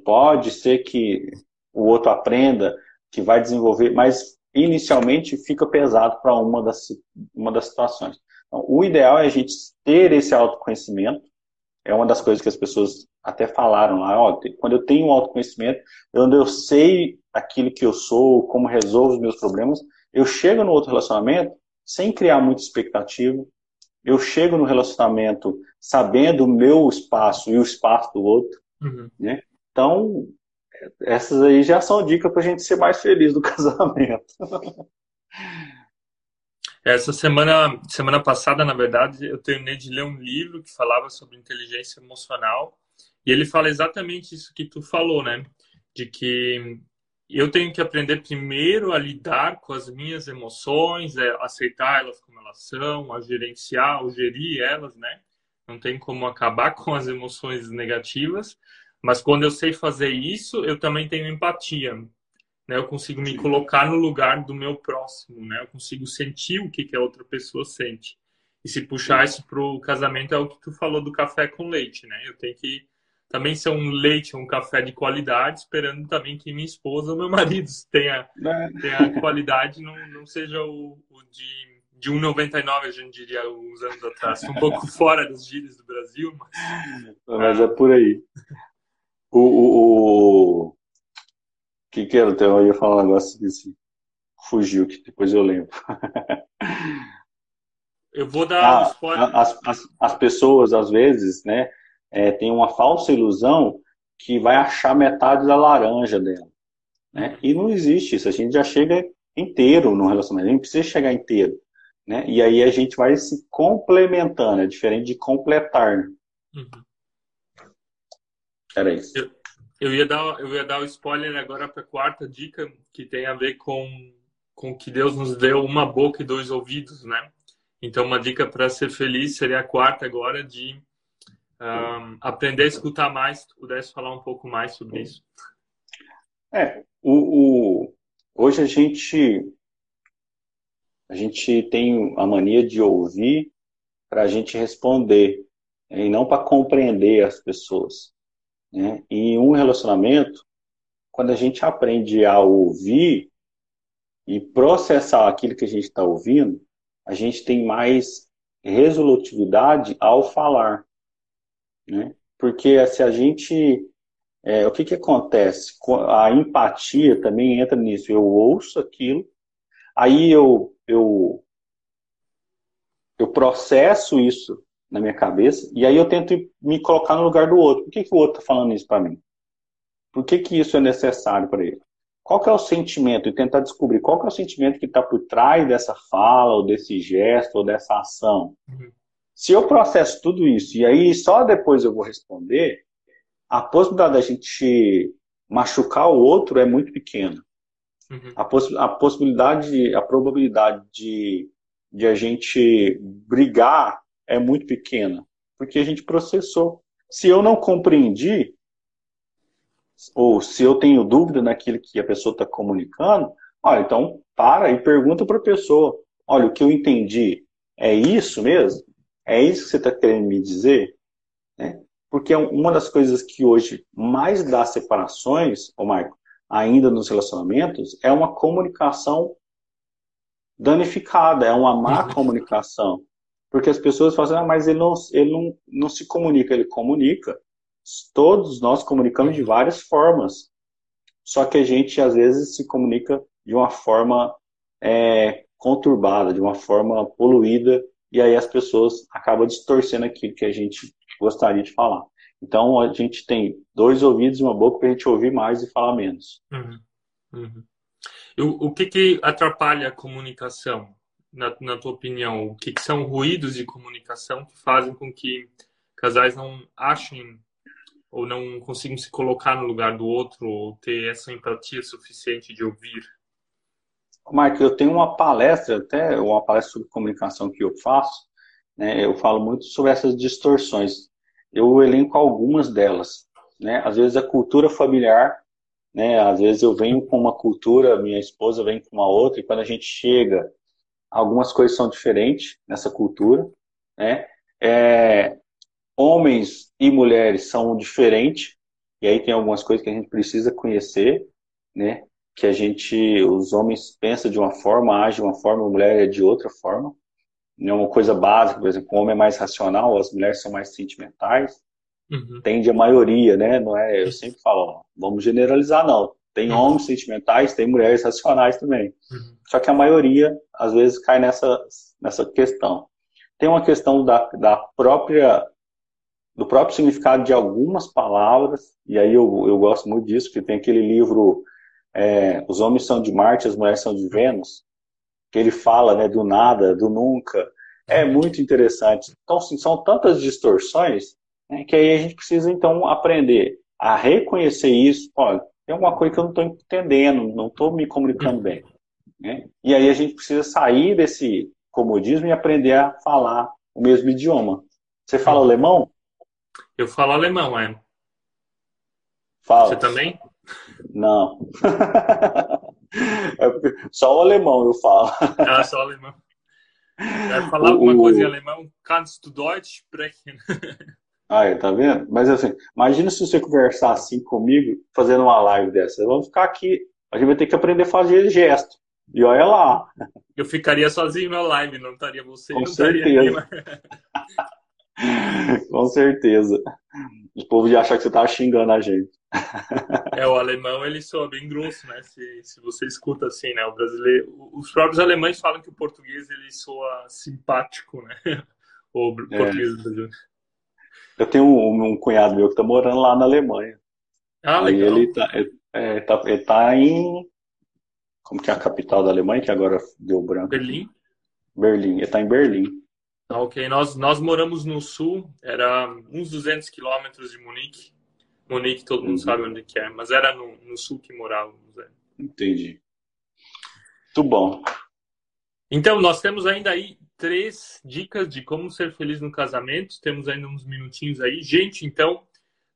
Pode ser que o outro aprenda, que vai desenvolver, mas inicialmente fica pesado para uma das, uma das situações. Então, o ideal é a gente ter esse autoconhecimento. É uma das coisas que as pessoas até falaram lá. Ó, quando eu tenho um autoconhecimento, quando eu sei aquilo que eu sou, como resolvo os meus problemas, eu chego no outro relacionamento sem criar muita expectativa. Eu chego no relacionamento sabendo o meu espaço e o espaço do outro. Uhum. Né? Então, essas aí já são dicas para a gente ser mais feliz no casamento. Essa semana, semana passada, na verdade, eu terminei de ler um livro que falava sobre inteligência emocional e ele fala exatamente isso que tu falou, né? De que eu tenho que aprender primeiro a lidar com as minhas emoções, é, aceitar elas como elas são, a gerenciar, ou gerir elas, né? Não tem como acabar com as emoções negativas, mas quando eu sei fazer isso, eu também tenho empatia. Né? Eu consigo me colocar no lugar do meu próximo, né? Eu consigo sentir o que, que a outra pessoa sente. E se puxar isso para o casamento, é o que tu falou do café com leite, né? Eu tenho que também ser um leite, um café de qualidade, esperando também que minha esposa ou meu marido tenha, é. tenha qualidade, não, não seja o, o de de 1,99 a gente diria uns anos atrás. Um pouco fora dos gírias do Brasil, mas... mas é por aí. O, o, o... que que era? Então, eu ia falar um negócio desse. Fugiu, que depois eu lembro. Eu vou dar ah, um spoiler. As, as, as, pessoas, às vezes, né, é, têm uma falsa ilusão que vai achar metade da laranja dela. Né? E não existe isso. A gente já chega inteiro no relacionamento. A gente precisa chegar inteiro. Né? E aí a gente vai se complementando. É diferente de completar. Né? Uhum. Era isso. Eu, eu, ia dar, eu ia dar o spoiler agora para a quarta dica, que tem a ver com, com que Deus nos deu uma boca e dois ouvidos, né? Então, uma dica para ser feliz seria a quarta agora, de um, aprender a escutar mais. Se tu pudesse falar um pouco mais sobre isso. É, o, o, hoje a gente a gente tem a mania de ouvir para a gente responder e não para compreender as pessoas. Né? Em um relacionamento, quando a gente aprende a ouvir e processar aquilo que a gente está ouvindo, a gente tem mais resolutividade ao falar. Né? Porque se a gente. É, o que, que acontece? A empatia também entra nisso. Eu ouço aquilo, aí eu, eu, eu processo isso na minha cabeça, e aí eu tento me colocar no lugar do outro. Por que, que o outro está falando isso para mim? Por que, que isso é necessário para ele? Qual que é o sentimento? E tentar descobrir qual que é o sentimento que está por trás dessa fala, ou desse gesto, ou dessa ação. Uhum. Se eu processo tudo isso, e aí só depois eu vou responder, a possibilidade da gente machucar o outro é muito pequena. Uhum. A, poss a possibilidade, a probabilidade de, de a gente brigar é muito pequena, porque a gente processou. Se eu não compreendi, ou se eu tenho dúvida naquilo que a pessoa está comunicando, olha, então para e pergunta para a pessoa: olha, o que eu entendi é isso mesmo? É isso que você está querendo me dizer? Né? Porque uma das coisas que hoje mais dá separações, ô Marco, ainda nos relacionamentos, é uma comunicação danificada, é uma má uhum. comunicação. Porque as pessoas falam assim, ah, mas ele não, ele não, não se comunica. Ele comunica. Todos nós comunicamos de várias formas. Só que a gente, às vezes, se comunica de uma forma é, conturbada, de uma forma poluída, e aí as pessoas acabam distorcendo aquilo que a gente gostaria de falar. Então, a gente tem dois ouvidos e uma boca para a gente ouvir mais e falar menos. Uhum. Uhum. O, que, que atrapalha a comunicação? Na, na tua opinião, o que, que são ruídos de comunicação que fazem com que casais não achem ou não consigam se colocar no lugar do outro ou ter essa empatia suficiente de ouvir? Marco, eu tenho uma palestra, até uma palestra sobre comunicação que eu faço, né, eu falo muito sobre essas distorções. Eu elenco algumas delas. Né? Às vezes a cultura familiar, né? às vezes eu venho com uma cultura, minha esposa vem com uma outra, e quando a gente chega, algumas coisas são diferentes nessa cultura. Né? É, homens e mulheres são diferentes, e aí tem algumas coisas que a gente precisa conhecer, né? Que a gente, os homens pensam de uma forma, agem de uma forma, a mulher é de outra forma. É uma coisa básica, por exemplo, o homem é mais racional, as mulheres são mais sentimentais. Uhum. Tende a maioria, né? Não é, eu sempre falo, ó, vamos generalizar, não. Tem uhum. homens sentimentais, tem mulheres racionais também. Uhum. Só que a maioria, às vezes, cai nessa, nessa questão. Tem uma questão da, da própria do próprio significado de algumas palavras, e aí eu, eu gosto muito disso, que tem aquele livro é, Os Homens São de Marte, as Mulheres São de Vênus, que ele fala né, do nada, do nunca. É muito interessante. Então, assim, são tantas distorções né, que aí a gente precisa, então, aprender a reconhecer isso. Olha, tem alguma coisa que eu não estou entendendo, não estou me comunicando bem. Né? E aí a gente precisa sair desse comodismo e aprender a falar o mesmo idioma. Você fala alemão? Eu falo alemão, é. Fala. Você também? Não. é só o alemão eu falo. Ah, só o alemão. Vai falar o, alguma coisa em alemão? Kannst du Deutsch sprechen? Aí, tá vendo? Mas assim, imagina se você conversar assim comigo, fazendo uma live dessa. Vamos ficar aqui. A gente vai ter que aprender a fazer gesto. E olha lá. Eu ficaria sozinho na live, não estaria você, Com não certeza. Com certeza. O povo ia achar que você tava xingando a gente. É, o alemão ele soa bem grosso, né? Se, se você escuta assim, né? O brasileiro, os próprios alemães falam que o português ele soa simpático, né? O é. português do Brasil. Eu tenho um, um, cunhado meu que tá morando lá na Alemanha. Ah, legal. ele tá, ele, é, tá, ele tá em. Como que é a capital da Alemanha, que agora deu branco? Berlim? Berlim. Ele tá em Berlim. Ah, ok, nós, nós moramos no sul, era uns 200 quilômetros de Munique. Munique todo mundo uhum. sabe onde que é, mas era no, no sul que morávamos. É. Entendi. Muito bom. Então, nós temos ainda aí três dicas de como ser feliz no casamento. Temos ainda uns minutinhos aí. Gente, então,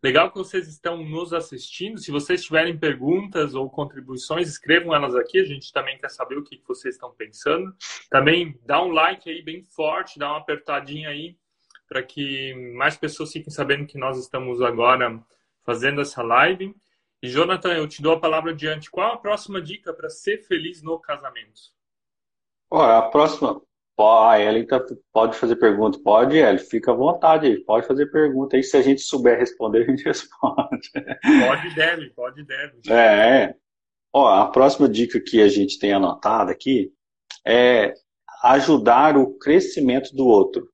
Legal que vocês estão nos assistindo. Se vocês tiverem perguntas ou contribuições, escrevam elas aqui. A gente também quer saber o que vocês estão pensando. Também dá um like aí bem forte, dá uma apertadinha aí para que mais pessoas fiquem sabendo que nós estamos agora fazendo essa live. E Jonathan, eu te dou a palavra adiante. Qual a próxima dica para ser feliz no casamento? Olha, a próxima, a Ellen tá, pode fazer pergunta? Pode, Ellen, fica à vontade, pode fazer pergunta aí. Se a gente souber responder, a gente responde. Pode e deve, pode e deve. É, é. Ó, a próxima dica que a gente tem anotada aqui é ajudar o crescimento do outro.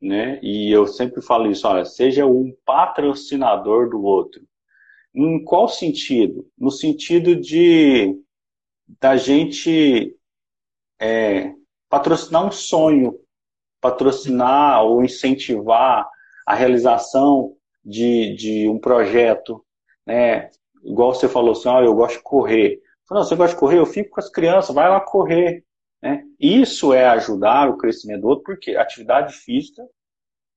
Né? E eu sempre falo isso, olha, seja um patrocinador do outro. Em qual sentido? No sentido de da gente é, patrocinar um sonho, patrocinar ou incentivar a realização de, de um projeto, né? Igual você falou assim, ah, eu gosto de correr. Não, você gosta de correr? Eu fico com as crianças, vai lá correr. Né? Isso é ajudar o crescimento do outro, porque atividade física,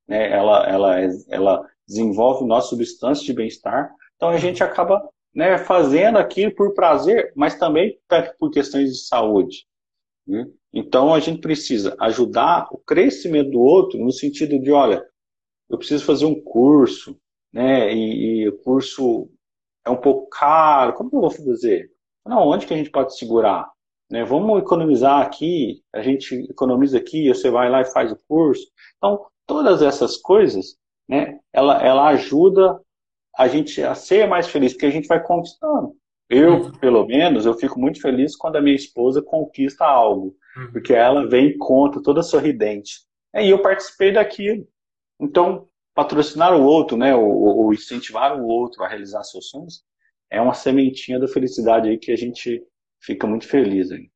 né, ela, ela, ela desenvolve nossa substância de bem-estar, então a gente acaba né, fazendo aquilo por prazer, mas também por questões de saúde. Né? Então a gente precisa ajudar o crescimento do outro no sentido de, olha, eu preciso fazer um curso, né? E, o curso é um pouco caro, como eu vou fazer? Não, onde que a gente pode segurar? Né? Vamos economizar aqui, a gente economiza aqui, você vai lá e faz o curso. Então, todas essas coisas, né, ela, ela ajuda a gente a ser mais feliz, porque a gente vai conquistando. Eu, pelo menos, eu fico muito feliz quando a minha esposa conquista algo, uhum. porque ela vem e conta toda sorridente. E eu participei daquilo. Então, patrocinar o outro, né, ou, ou, incentivar o outro a realizar seus sonhos, é uma sementinha da felicidade aí que a gente fica muito feliz aí.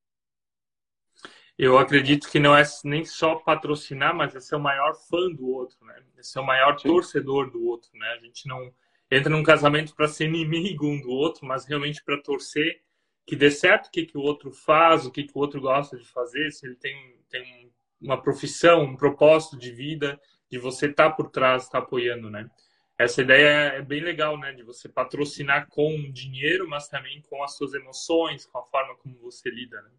Eu acredito que não é nem só patrocinar, mas é ser o maior fã do outro, né? É ser o maior Sim. torcedor do outro, né? A gente não entra num casamento para ser inimigo um do outro, mas realmente para torcer que dê certo o que, que o outro faz, o que, que o outro gosta de fazer, se ele tem, tem uma profissão, um propósito de vida, de você estar tá por trás, estar tá apoiando, né? Essa ideia é bem legal, né? De você patrocinar com dinheiro, mas também com as suas emoções, com a forma como você lida, né?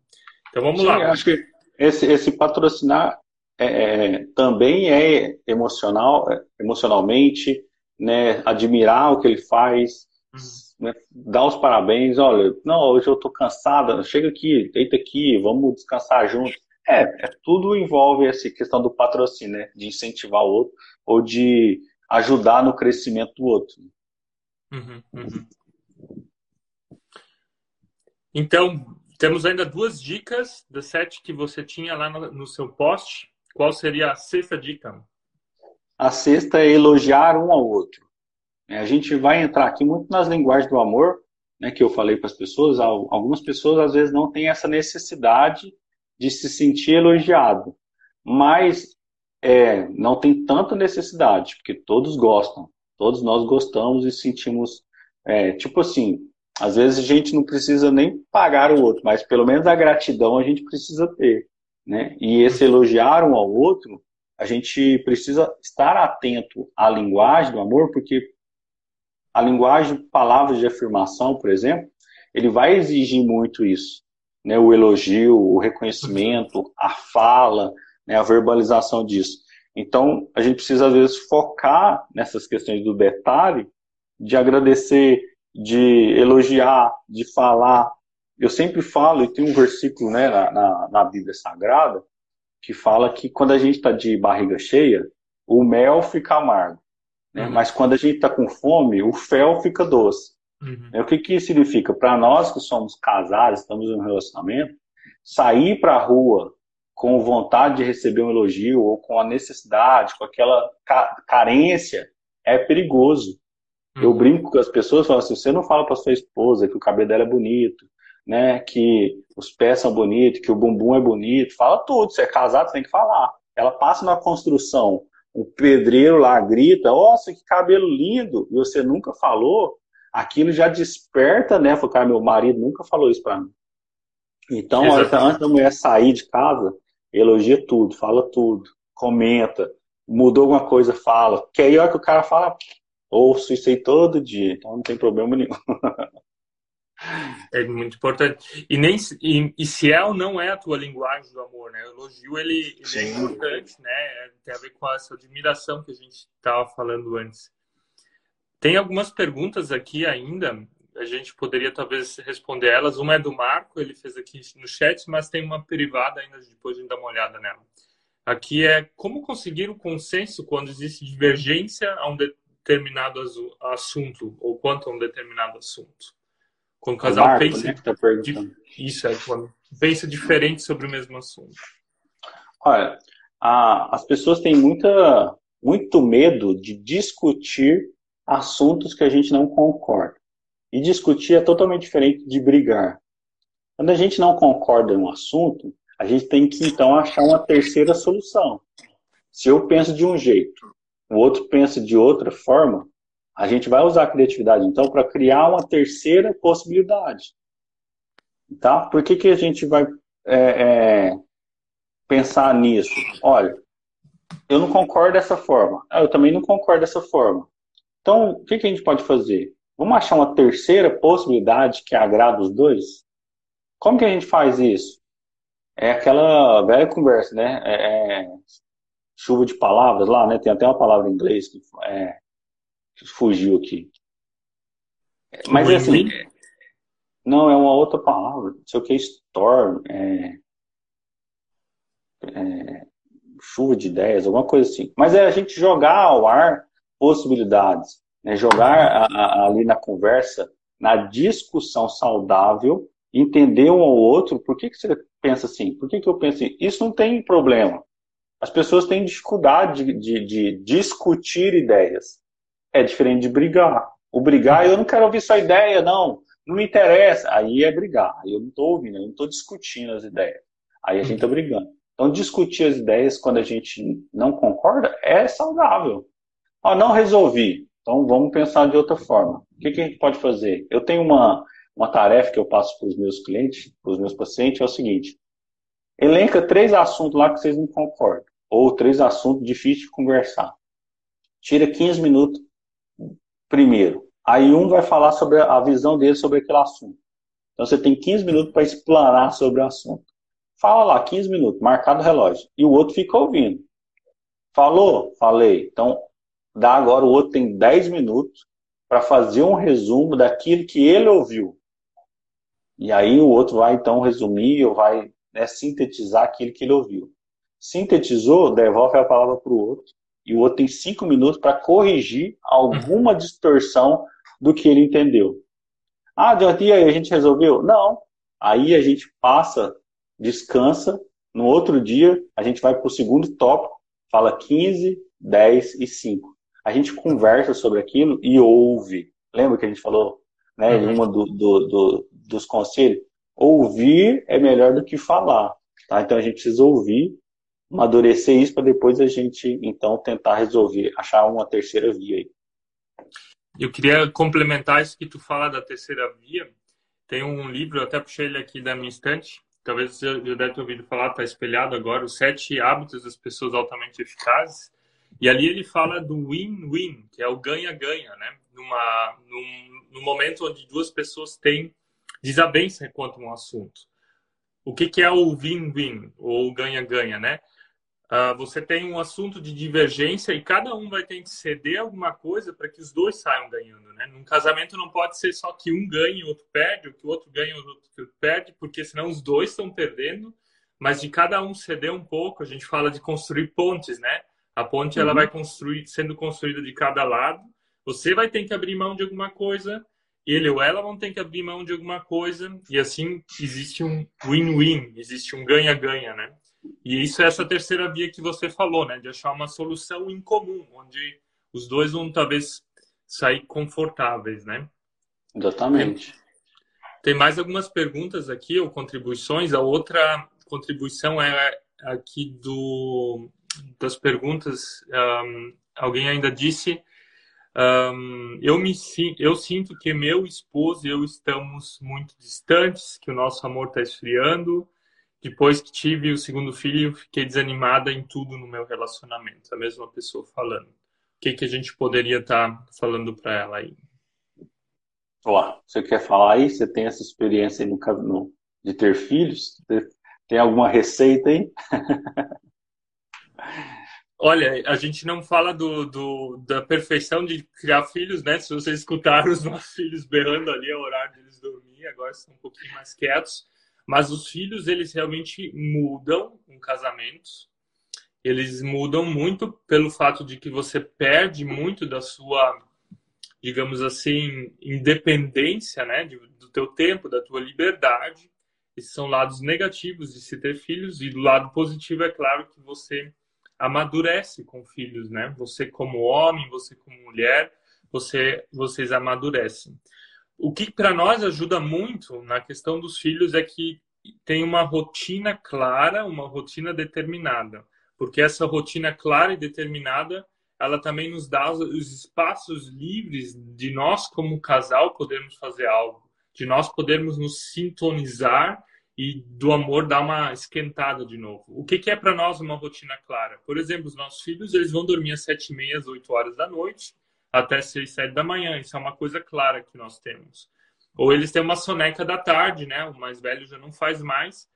Então vamos Sim, lá. Acho que esse, esse patrocinar é, é, também é emocional, é, emocionalmente, né? Admirar o que ele faz, uhum. né? dar os parabéns. Olha, não, hoje eu estou cansada, chega aqui, deita aqui, vamos descansar juntos. É, é, tudo envolve essa questão do patrocínio, né? De incentivar o outro ou de ajudar no crescimento do outro. Uhum, uhum. Então, temos ainda duas dicas das sete que você tinha lá no, no seu post. Qual seria a sexta dica? A sexta é elogiar um ao outro. É, a gente vai entrar aqui muito nas linguagens do amor, né, que eu falei para as pessoas. Algumas pessoas às vezes não têm essa necessidade de se sentir elogiado, mas é, não tem tanta necessidade, porque todos gostam, todos nós gostamos e sentimos, é, tipo assim, às vezes a gente não precisa nem pagar o outro, mas pelo menos a gratidão a gente precisa ter, né? E esse elogiar um ao outro, a gente precisa estar atento à linguagem do amor, porque a linguagem, palavras de afirmação, por exemplo, ele vai exigir muito isso, né? O elogio, o reconhecimento, a fala, né? a verbalização disso. Então, a gente precisa às vezes focar nessas questões do detalhe, de agradecer de elogiar, de falar. Eu sempre falo, e tem um versículo né, na, na, na Bíblia Sagrada, que fala que quando a gente está de barriga cheia, o mel fica amargo. Né? Uhum. Mas quando a gente está com fome, o fel fica doce. Uhum. É, o que, que isso significa? Para nós que somos casados, estamos em um relacionamento, sair para a rua com vontade de receber um elogio ou com a necessidade, com aquela carência, é perigoso. Eu uhum. brinco com as pessoas, falo assim, você não fala para sua esposa que o cabelo dela é bonito, né, que os pés são bonitos, que o bumbum é bonito, fala tudo, você é casado, você tem que falar. Ela passa na construção, o pedreiro lá grita, nossa, que cabelo lindo, e você nunca falou, aquilo já desperta, né, falou, cara, meu marido nunca falou isso para mim. Então, antes da mulher sair de casa, elogia tudo, fala tudo, comenta, mudou alguma coisa, fala. Que aí a hora que o cara fala, ouço isso aí todo dia, então não tem problema nenhum. É muito importante. E, nem, e, e, se é ou não é a tua linguagem do amor, né? O elogio, ele, ele é importante, né? Tem a ver com essa admiração que a gente estava falando antes. Tem algumas perguntas aqui ainda, a gente poderia talvez responder elas. Uma é do Marco, ele fez aqui no chat, mas tem uma privada ainda, depois a gente dá uma olhada nela. Aqui é como conseguir o consenso quando existe divergência a um, determinado assunto ou quanto a um determinado assunto. Quando o casal Marco, pensa, né, tá isso é quando pensa diferente sobre o mesmo assunto. Olha, a, as pessoas têm muita, muito medo de discutir assuntos que a gente não concorda. E discutir é totalmente diferente de brigar. Quando a gente não concorda em um assunto, a gente tem que então achar uma terceira solução. Se eu penso de um jeito o outro pensa de outra forma, a gente vai usar a criatividade, então, para criar uma terceira possibilidade. Tá? Por que, que a gente vai é, é, pensar nisso? Olha, eu não concordo dessa forma. Ah, eu também não concordo dessa forma. Então, o que, que a gente pode fazer? Vamos achar uma terceira possibilidade que agrada os dois? Como que a gente faz isso? É aquela velha conversa, né? É, é chuva de palavras lá, né? Tem até uma palavra em inglês que, é, fugiu aqui. Mas é assim. Não, é uma outra palavra. Não sei o que, storm. É, é, chuva de ideias, alguma coisa assim. Mas é a gente jogar ao ar possibilidades. Né? Jogar a, a, ali na conversa, na discussão saudável, entender um ao outro. Por que, que você pensa assim? Por que, que eu penso assim? Isso não tem problema. As pessoas têm dificuldade de, de, de discutir ideias. É diferente de brigar. O brigar, eu não quero ouvir sua ideia, não. Não me interessa. Aí é brigar. Aí eu não estou ouvindo, eu não estou discutindo as ideias. Aí a gente está brigando. Então, discutir as ideias quando a gente não concorda é saudável. Ah, não resolvi. Então, vamos pensar de outra forma. O que, que a gente pode fazer? Eu tenho uma, uma tarefa que eu passo para os meus clientes, para os meus pacientes, é o seguinte. Elenca três assuntos lá que vocês não concordam. Ou três assuntos difíceis de conversar. Tira 15 minutos primeiro. Aí um vai falar sobre a visão dele sobre aquele assunto. Então você tem 15 minutos para explanar sobre o assunto. Fala lá, 15 minutos, marcado o relógio. E o outro fica ouvindo. Falou? Falei. Então, dá agora, o outro tem 10 minutos para fazer um resumo daquilo que ele ouviu. E aí o outro vai então resumir ou vai né, sintetizar aquilo que ele ouviu. Sintetizou, devolve a palavra para o outro. E o outro tem cinco minutos para corrigir alguma distorção do que ele entendeu. Ah, Jonathan, e aí a gente resolveu? Não. Aí a gente passa, descansa. No outro dia, a gente vai para o segundo tópico, fala 15, 10 e 5. A gente conversa sobre aquilo e ouve. Lembra que a gente falou né, em uhum. uma do, do, do, dos conselhos? Ouvir é melhor do que falar. Tá? Então a gente precisa ouvir, amadurecer isso para depois a gente então tentar resolver, achar uma terceira via aí. Eu queria complementar isso que tu fala da terceira via. Tem um livro, eu até puxei ele aqui da minha estante, talvez você já deve ter ouvido falar, está espelhado agora, Os Sete Hábitos das Pessoas Altamente Eficazes. E ali ele fala do win-win, que é o ganha-ganha, né? Numa, num, num, momento onde duas pessoas têm desavença quanto a um assunto. O que, que é o win-win, ou ganha-ganha, né? Uh, você tem um assunto de divergência e cada um vai ter que ceder alguma coisa para que os dois saiam ganhando, né? Num casamento não pode ser só que um ganhe e o outro perde, ou que o outro ganha e o outro perde, porque senão os dois estão perdendo. Mas de cada um ceder um pouco, a gente fala de construir pontes, né? A ponte uhum. ela vai construir, sendo construída de cada lado. Você vai ter que abrir mão de alguma coisa, ele ou ela vão ter que abrir mão de alguma coisa, e assim existe um win-win, existe um ganha-ganha, né? E isso é essa terceira via que você falou, né? De achar uma solução em comum, onde os dois vão talvez sair confortáveis, né? Exatamente. Tem, mais algumas perguntas aqui ou contribuições. A outra contribuição é aqui do das perguntas. Um, alguém ainda disse um, eu me eu sinto que meu esposo e eu estamos muito distantes, que o nosso amor está esfriando depois que tive o segundo filho, fiquei desanimada em tudo no meu relacionamento. A mesma pessoa falando. O que, que a gente poderia estar tá falando para ela aí? Ó, você quer falar aí? Você tem essa experiência no, no, de ter filhos? Tem alguma receita aí? Olha, a gente não fala do, do, da perfeição de criar filhos, né? Se vocês escutaram os nossos filhos berrando ali ao horário de eles dormir, agora estão um pouquinho mais quietos. Mas os filhos, eles realmente mudam um casamento. Eles mudam muito pelo fato de que você perde muito da sua, digamos assim, independência, né? Do teu tempo, da tua liberdade. Esses são lados negativos de se ter filhos. E do lado positivo, é claro que você amadurece com filhos, né? Você como homem, você como mulher, você, vocês amadurecem. O que para nós ajuda muito na questão dos filhos é que tem uma rotina clara, uma rotina determinada, porque essa rotina clara e determinada, ela também nos dá os espaços livres de nós como casal podermos fazer algo, de nós podermos nos sintonizar e do amor dar uma esquentada de novo. O que, que é para nós uma rotina clara? Por exemplo, os nossos filhos eles vão dormir às sete e meia, às oito horas da noite, até seis, sete da manhã. Isso é uma coisa clara que nós temos. Ou eles têm uma soneca da tarde, né? O mais velho já não faz mais.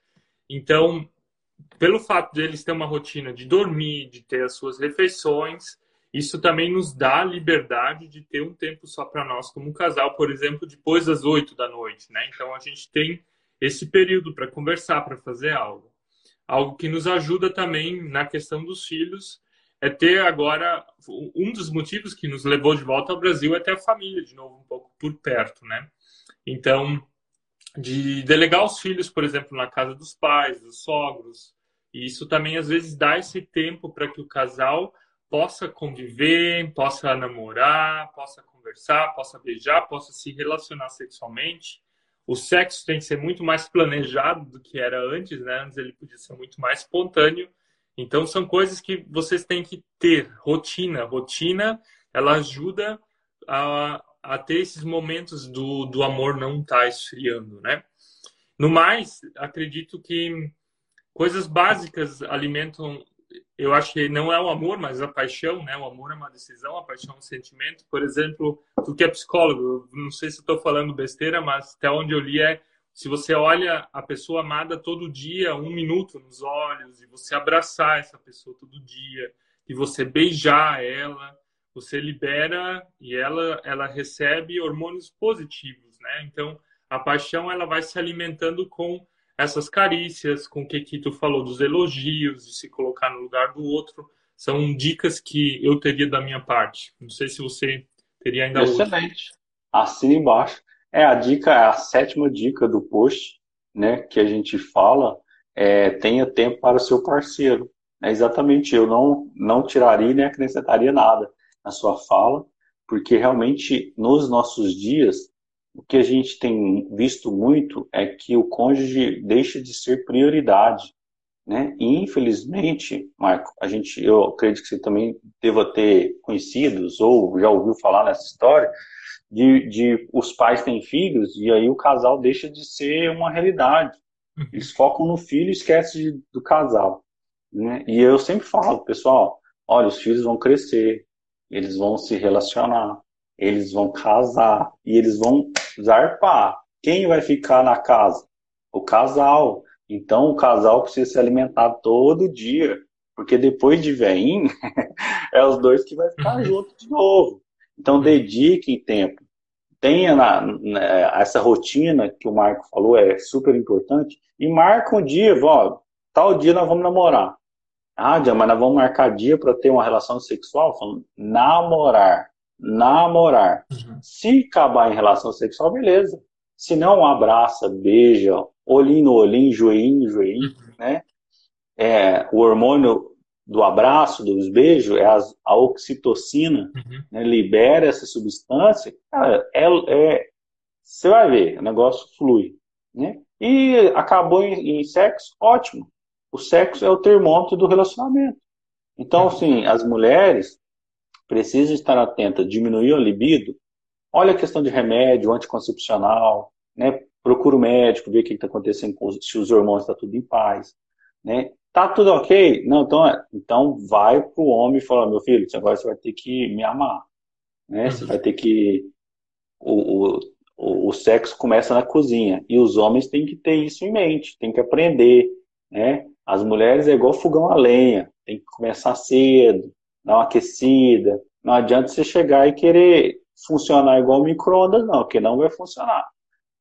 Então, pelo fato de eles terem uma rotina de dormir, de ter as suas refeições, isso também nos dá a liberdade de ter um tempo só para nós como casal, por exemplo, depois das oito da noite, né? Então a gente tem esse período para conversar, para fazer algo. Algo que nos ajuda também na questão dos filhos é ter agora um dos motivos que nos levou de volta ao Brasil é ter a família de novo um pouco por perto, né? Então, de delegar os filhos, por exemplo, na casa dos pais, dos sogros, e isso também às vezes dá esse tempo para que o casal possa conviver, possa namorar, possa conversar, possa beijar, possa se relacionar sexualmente. O sexo tem que ser muito mais planejado do que era antes, né? Antes ele podia ser muito mais espontâneo. Então são coisas que vocês têm que ter rotina. Rotina, ela ajuda a a ter esses momentos do, do amor não estar tá esfriando, né? No mais, acredito que coisas básicas alimentam eu acho que não é o amor, mas a paixão, né? O amor é uma decisão, a paixão é um sentimento. Por exemplo, tu que é psicólogo, não sei se estou falando besteira, mas até onde eu li é se você olha a pessoa amada todo dia, um minuto nos olhos, e você abraçar essa pessoa todo dia, e você beijar ela, você libera e ela ela recebe hormônios positivos, né? Então a paixão ela vai se alimentando com essas carícias, com o que, tu falou dos elogios, de se colocar no lugar do outro, são dicas que eu teria da minha parte. Não sei se você teria ainda Excelente. Assina embaixo. É a dica, a sétima dica do post, né, que a gente fala, é, tenha tempo para o seu parceiro. É exatamente, eu não, não tiraria nem acrescentaria nada na sua fala, porque realmente nos nossos dias o que a gente tem visto muito é que o cônjuge deixa de ser prioridade, né? E infelizmente, Marco, a gente, eu acredito que você também deva ter conhecidos ou já ouviu falar nessa história de, de os pais têm filhos e aí o casal deixa de ser uma realidade. Uhum. Eles focam no filho e esquecem do casal, né? E eu sempre falo, pessoal, olha, os filhos vão crescer, eles vão se relacionar, eles vão casar e eles vão zarpar. Quem vai ficar na casa? O casal. Então o casal precisa se alimentar todo dia, porque depois de veinho, é os dois que vai ficar uhum. junto de novo. Então dediquem tempo. Tenha na, na, essa rotina que o Marco falou, é super importante. E marca um dia, ó, tal dia nós vamos namorar. Ah, mas nós vamos marcar dia para ter uma relação sexual? Falando, namorar namorar. Uhum. Se acabar em relação sexual, beleza. Se não, abraça, beija, olhinho no olhinho, joelhinho no joelhinho, uhum. né? É, o hormônio do abraço, dos beijos, é a, a oxitocina, uhum. né? libera essa substância, cara, é, é, você vai ver, o negócio flui, né? E acabou em, em sexo, ótimo. O sexo é o termômetro do relacionamento. Então, assim, as mulheres, precisa estar atenta, diminuir o libido, olha a questão de remédio, anticoncepcional, né? Procura o médico, ver o que está acontecendo, se os hormônios estão tá tudo em paz, né? Tá tudo ok? Não, então, é, então vai pro homem e fala, meu filho, agora você vai ter que me amar, né? Você vai ter que... O, o, o sexo começa na cozinha, e os homens têm que ter isso em mente, tem que aprender, né? As mulheres é igual fogão a lenha, tem que começar cedo, dar uma aquecida. Não adianta você chegar e querer funcionar igual micro-ondas, não, porque não vai funcionar.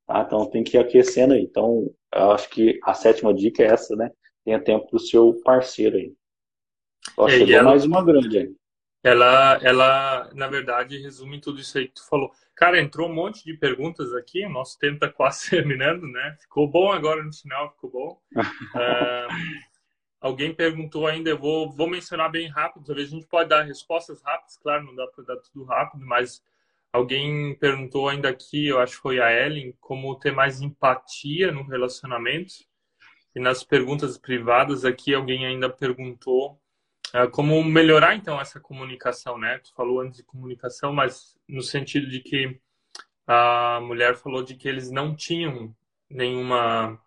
Tá? Então tem que ir aquecendo aí. Então, eu acho que a sétima dica é essa, né? Tenha tempo para o seu parceiro aí. Ó, é, ela, mais uma grande aí. Ela, ela, na verdade, resume tudo isso aí que tu falou. Cara, entrou um monte de perguntas aqui, o nosso tempo está quase terminando, né? Ficou bom agora no final, ficou bom. uh, Alguém perguntou ainda, eu vou, vou mencionar bem rápido, talvez a gente pode dar respostas rápidas, claro, não dá para dar tudo rápido, mas alguém perguntou ainda aqui, eu acho que foi a Ellen, como ter mais empatia no relacionamento. E nas perguntas privadas aqui, alguém ainda perguntou uh, como melhorar, então, essa comunicação, né? Tu falou antes de comunicação, mas no sentido de que a mulher falou de que eles não tinham nenhuma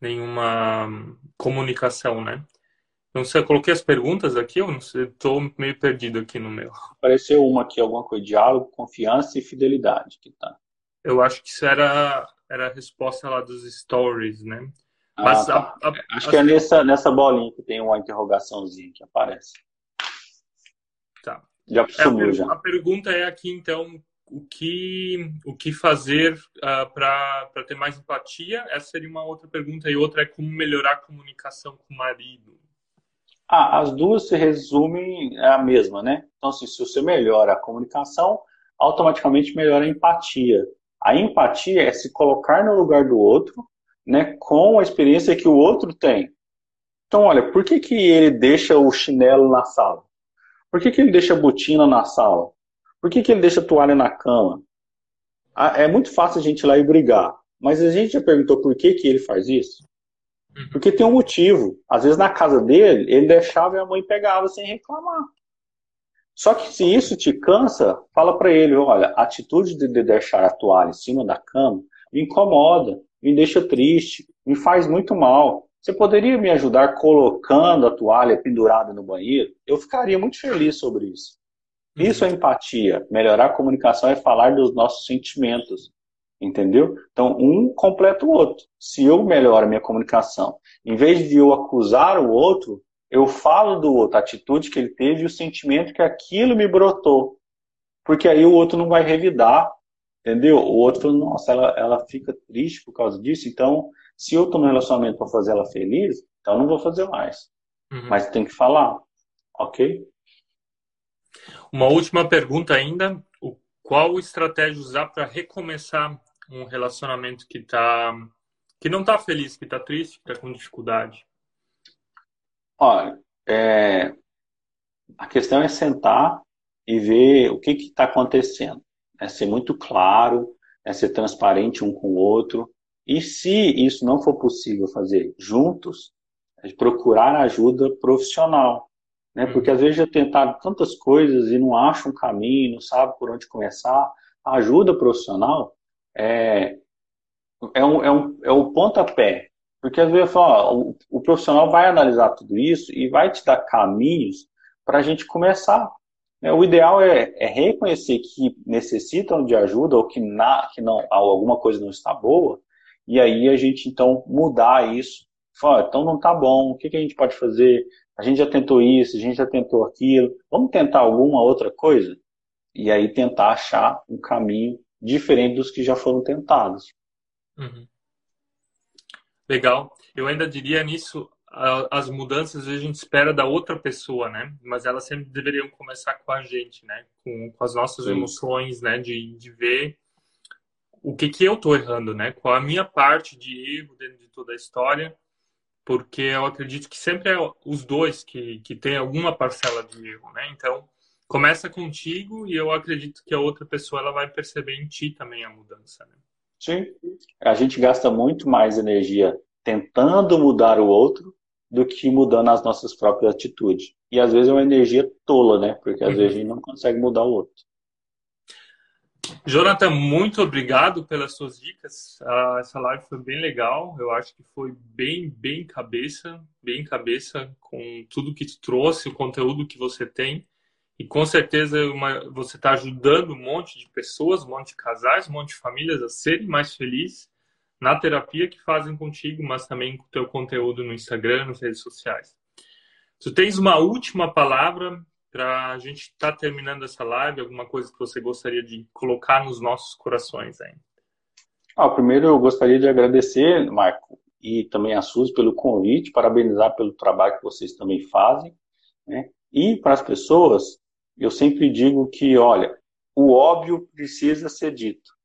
nenhuma comunicação, né? Não sei, eu coloquei as perguntas aqui, eu não sei, estou meio perdido aqui no meu. Apareceu uma aqui, alguma coisa, diálogo, confiança e fidelidade, que tá. Eu acho que isso era, era a resposta lá dos stories, né? Ah, Mas tá. a, a, acho a... que é nessa, nessa bolinha que tem uma interrogaçãozinha que aparece. Tá. Já sumiu, é, já. A pergunta é aqui, então, o que, o que fazer uh, ah, para ter mais empatia? Essa seria uma outra pergunta. E outra é como melhorar a comunicação com o marido. Ah, as duas se resumem a mesma, né? Então, assim, se você melhora a comunicação, automaticamente melhora a empatia. A empatia é se colocar no lugar do outro, né, com a experiência que o outro tem. Então, olha, por que, que ele deixa o chinelo na sala? Por que, que ele deixa a botina na sala? Por que, que ele deixa a toalha na cama? É muito fácil a gente ir lá e brigar, mas a gente já perguntou por que, que ele faz isso? Uhum. Porque tem um motivo. Às vezes na casa dele, ele deixava e a mãe pegava sem reclamar. Só que se isso te cansa, fala para ele, olha, a atitude de deixar a toalha em cima da cama me incomoda, me deixa triste, me faz muito mal. você poderia me ajudar colocando a toalha pendurada no banheiro? Eu ficaria muito feliz sobre isso. Isso é empatia. Melhorar a comunicação é falar dos nossos sentimentos. Entendeu? Então, um completa o outro. Se eu melhoro a minha comunicação, em vez de eu acusar o outro, eu falo do outro, a atitude que ele teve e o sentimento que aquilo me brotou. Porque aí o outro não vai revidar, entendeu? O outro fala, nossa, ela, ela fica triste por causa disso, então, se eu estou no relacionamento para fazer ela feliz, então eu não vou fazer mais. Uhum. Mas tem que falar, ok? Uma última pergunta ainda. O, qual estratégia usar para recomeçar um relacionamento que tá que não está feliz, que está triste, que está com dificuldade? Olha, é, a questão é sentar e ver o que está acontecendo. É ser muito claro, é ser transparente um com o outro. E se isso não for possível fazer juntos, é procurar ajuda profissional. Né? Uhum. Porque às vezes já tentaram tantas coisas e não acham um caminho, não sabe por onde começar. A ajuda profissional é, é, um, é, um, é o pontapé. Porque às vezes falo, ó, o, o, profissional vai analisar tudo isso e vai te dar caminhos para a gente começar. É, o ideal é, é, reconhecer que necessitam de ajuda ou que, na, que não, alguma coisa não está boa, e aí a gente então mudar isso. Fala, então não está bom, o que, que a gente pode fazer? A gente já tentou isso, a gente já tentou aquilo, vamos tentar alguma outra coisa? E aí tentar achar um caminho diferente dos que já foram tentados. Uhum. Legal. Eu ainda diria nisso, as mudanças a gente espera da outra pessoa, né? Mas elas sempre deveriam começar com a gente, né? Com, com as nossas Sim. emoções, né? De, de ver o que que eu tô errando, né? Qual a minha parte de erro dentro de toda a história, porque eu acredito que sempre é os dois que, que tem alguma parcela de erro, né? Então, começa contigo e eu acredito que a outra pessoa ela vai perceber em ti também a mudança, né? Sim. A gente gasta muito mais energia tentando mudar o outro do que mudando as nossas próprias atitudes. E às vezes é uma energia tola, né? Porque às uhum. vezes a gente não consegue mudar o outro. Jonathan, muito obrigado pelas suas dicas. Ah, essa live foi bem legal. Eu acho que foi bem, bem cabeça, bem cabeça com tudo que tu trouxe, o conteúdo que você tem. E com certeza uma, você está ajudando um monte de pessoas, um monte de casais, um monte de famílias a serem mais felizes na terapia que fazem contigo, mas também com o teu conteúdo no Instagram, nas redes sociais. Tu tens uma última palavra para a gente estar tá terminando essa live, alguma coisa que você gostaria de colocar nos nossos corações ainda? Ah, primeiro eu gostaria de agradecer, Marco, e também a Suzy pelo convite, parabenizar pelo trabalho que vocês também fazem, né? E para as pessoas, eu sempre digo que, olha, o óbvio precisa ser dito.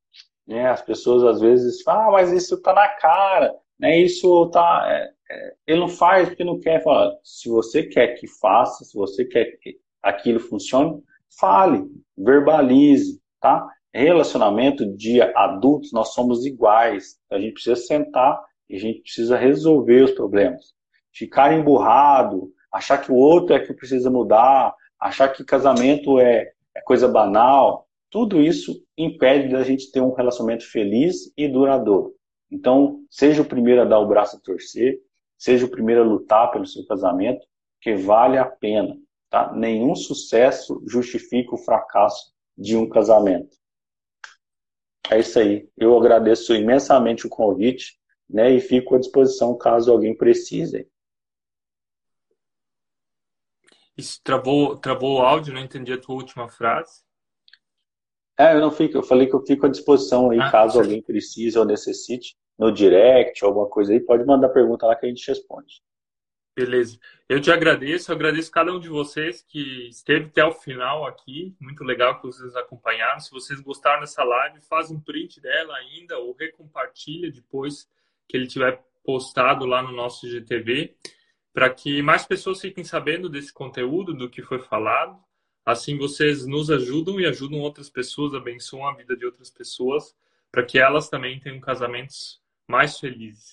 Né? As pessoas às vezes falam, ah, mas isso está na cara, né? isso tá. É, é, ele não faz porque não quer. Fala, se você quer que faça, se você quer que aquilo funcione, fale, verbalize, tá? Relacionamento de adultos, nós somos iguais. A gente precisa sentar e a gente precisa resolver os problemas. Ficar emburrado, achar que o outro é que precisa mudar, achar que casamento é, é coisa banal, tudo isso impede da gente ter um relacionamento feliz e duradouro. Então, seja o primeiro a dar o braço a torcer, seja o primeiro a lutar pelo seu casamento, que vale a pena. Tá? Nenhum sucesso justifica o fracasso de um casamento. É isso aí. Eu agradeço imensamente o convite né, e fico à disposição caso alguém precise. Isso travou, travou o áudio, não entendi a tua última frase. É, eu não fico, eu falei que eu fico à disposição aí, ah, caso certo. alguém precise ou necessite, no direct, alguma coisa aí, pode mandar pergunta lá que a gente responde. Beleza. Eu te agradeço, eu agradeço cada um de vocês que esteve até o final aqui. Muito legal que vocês acompanharam. Se vocês gostaram dessa live, faz um print dela ainda ou recompartilha depois que ele tiver postado lá no nosso GTV para que mais pessoas fiquem sabendo desse conteúdo, do que foi falado. Assim vocês nos ajudam e ajudam outras pessoas, abençoam a vida de outras pessoas, para que elas também tenham casamentos mais felizes.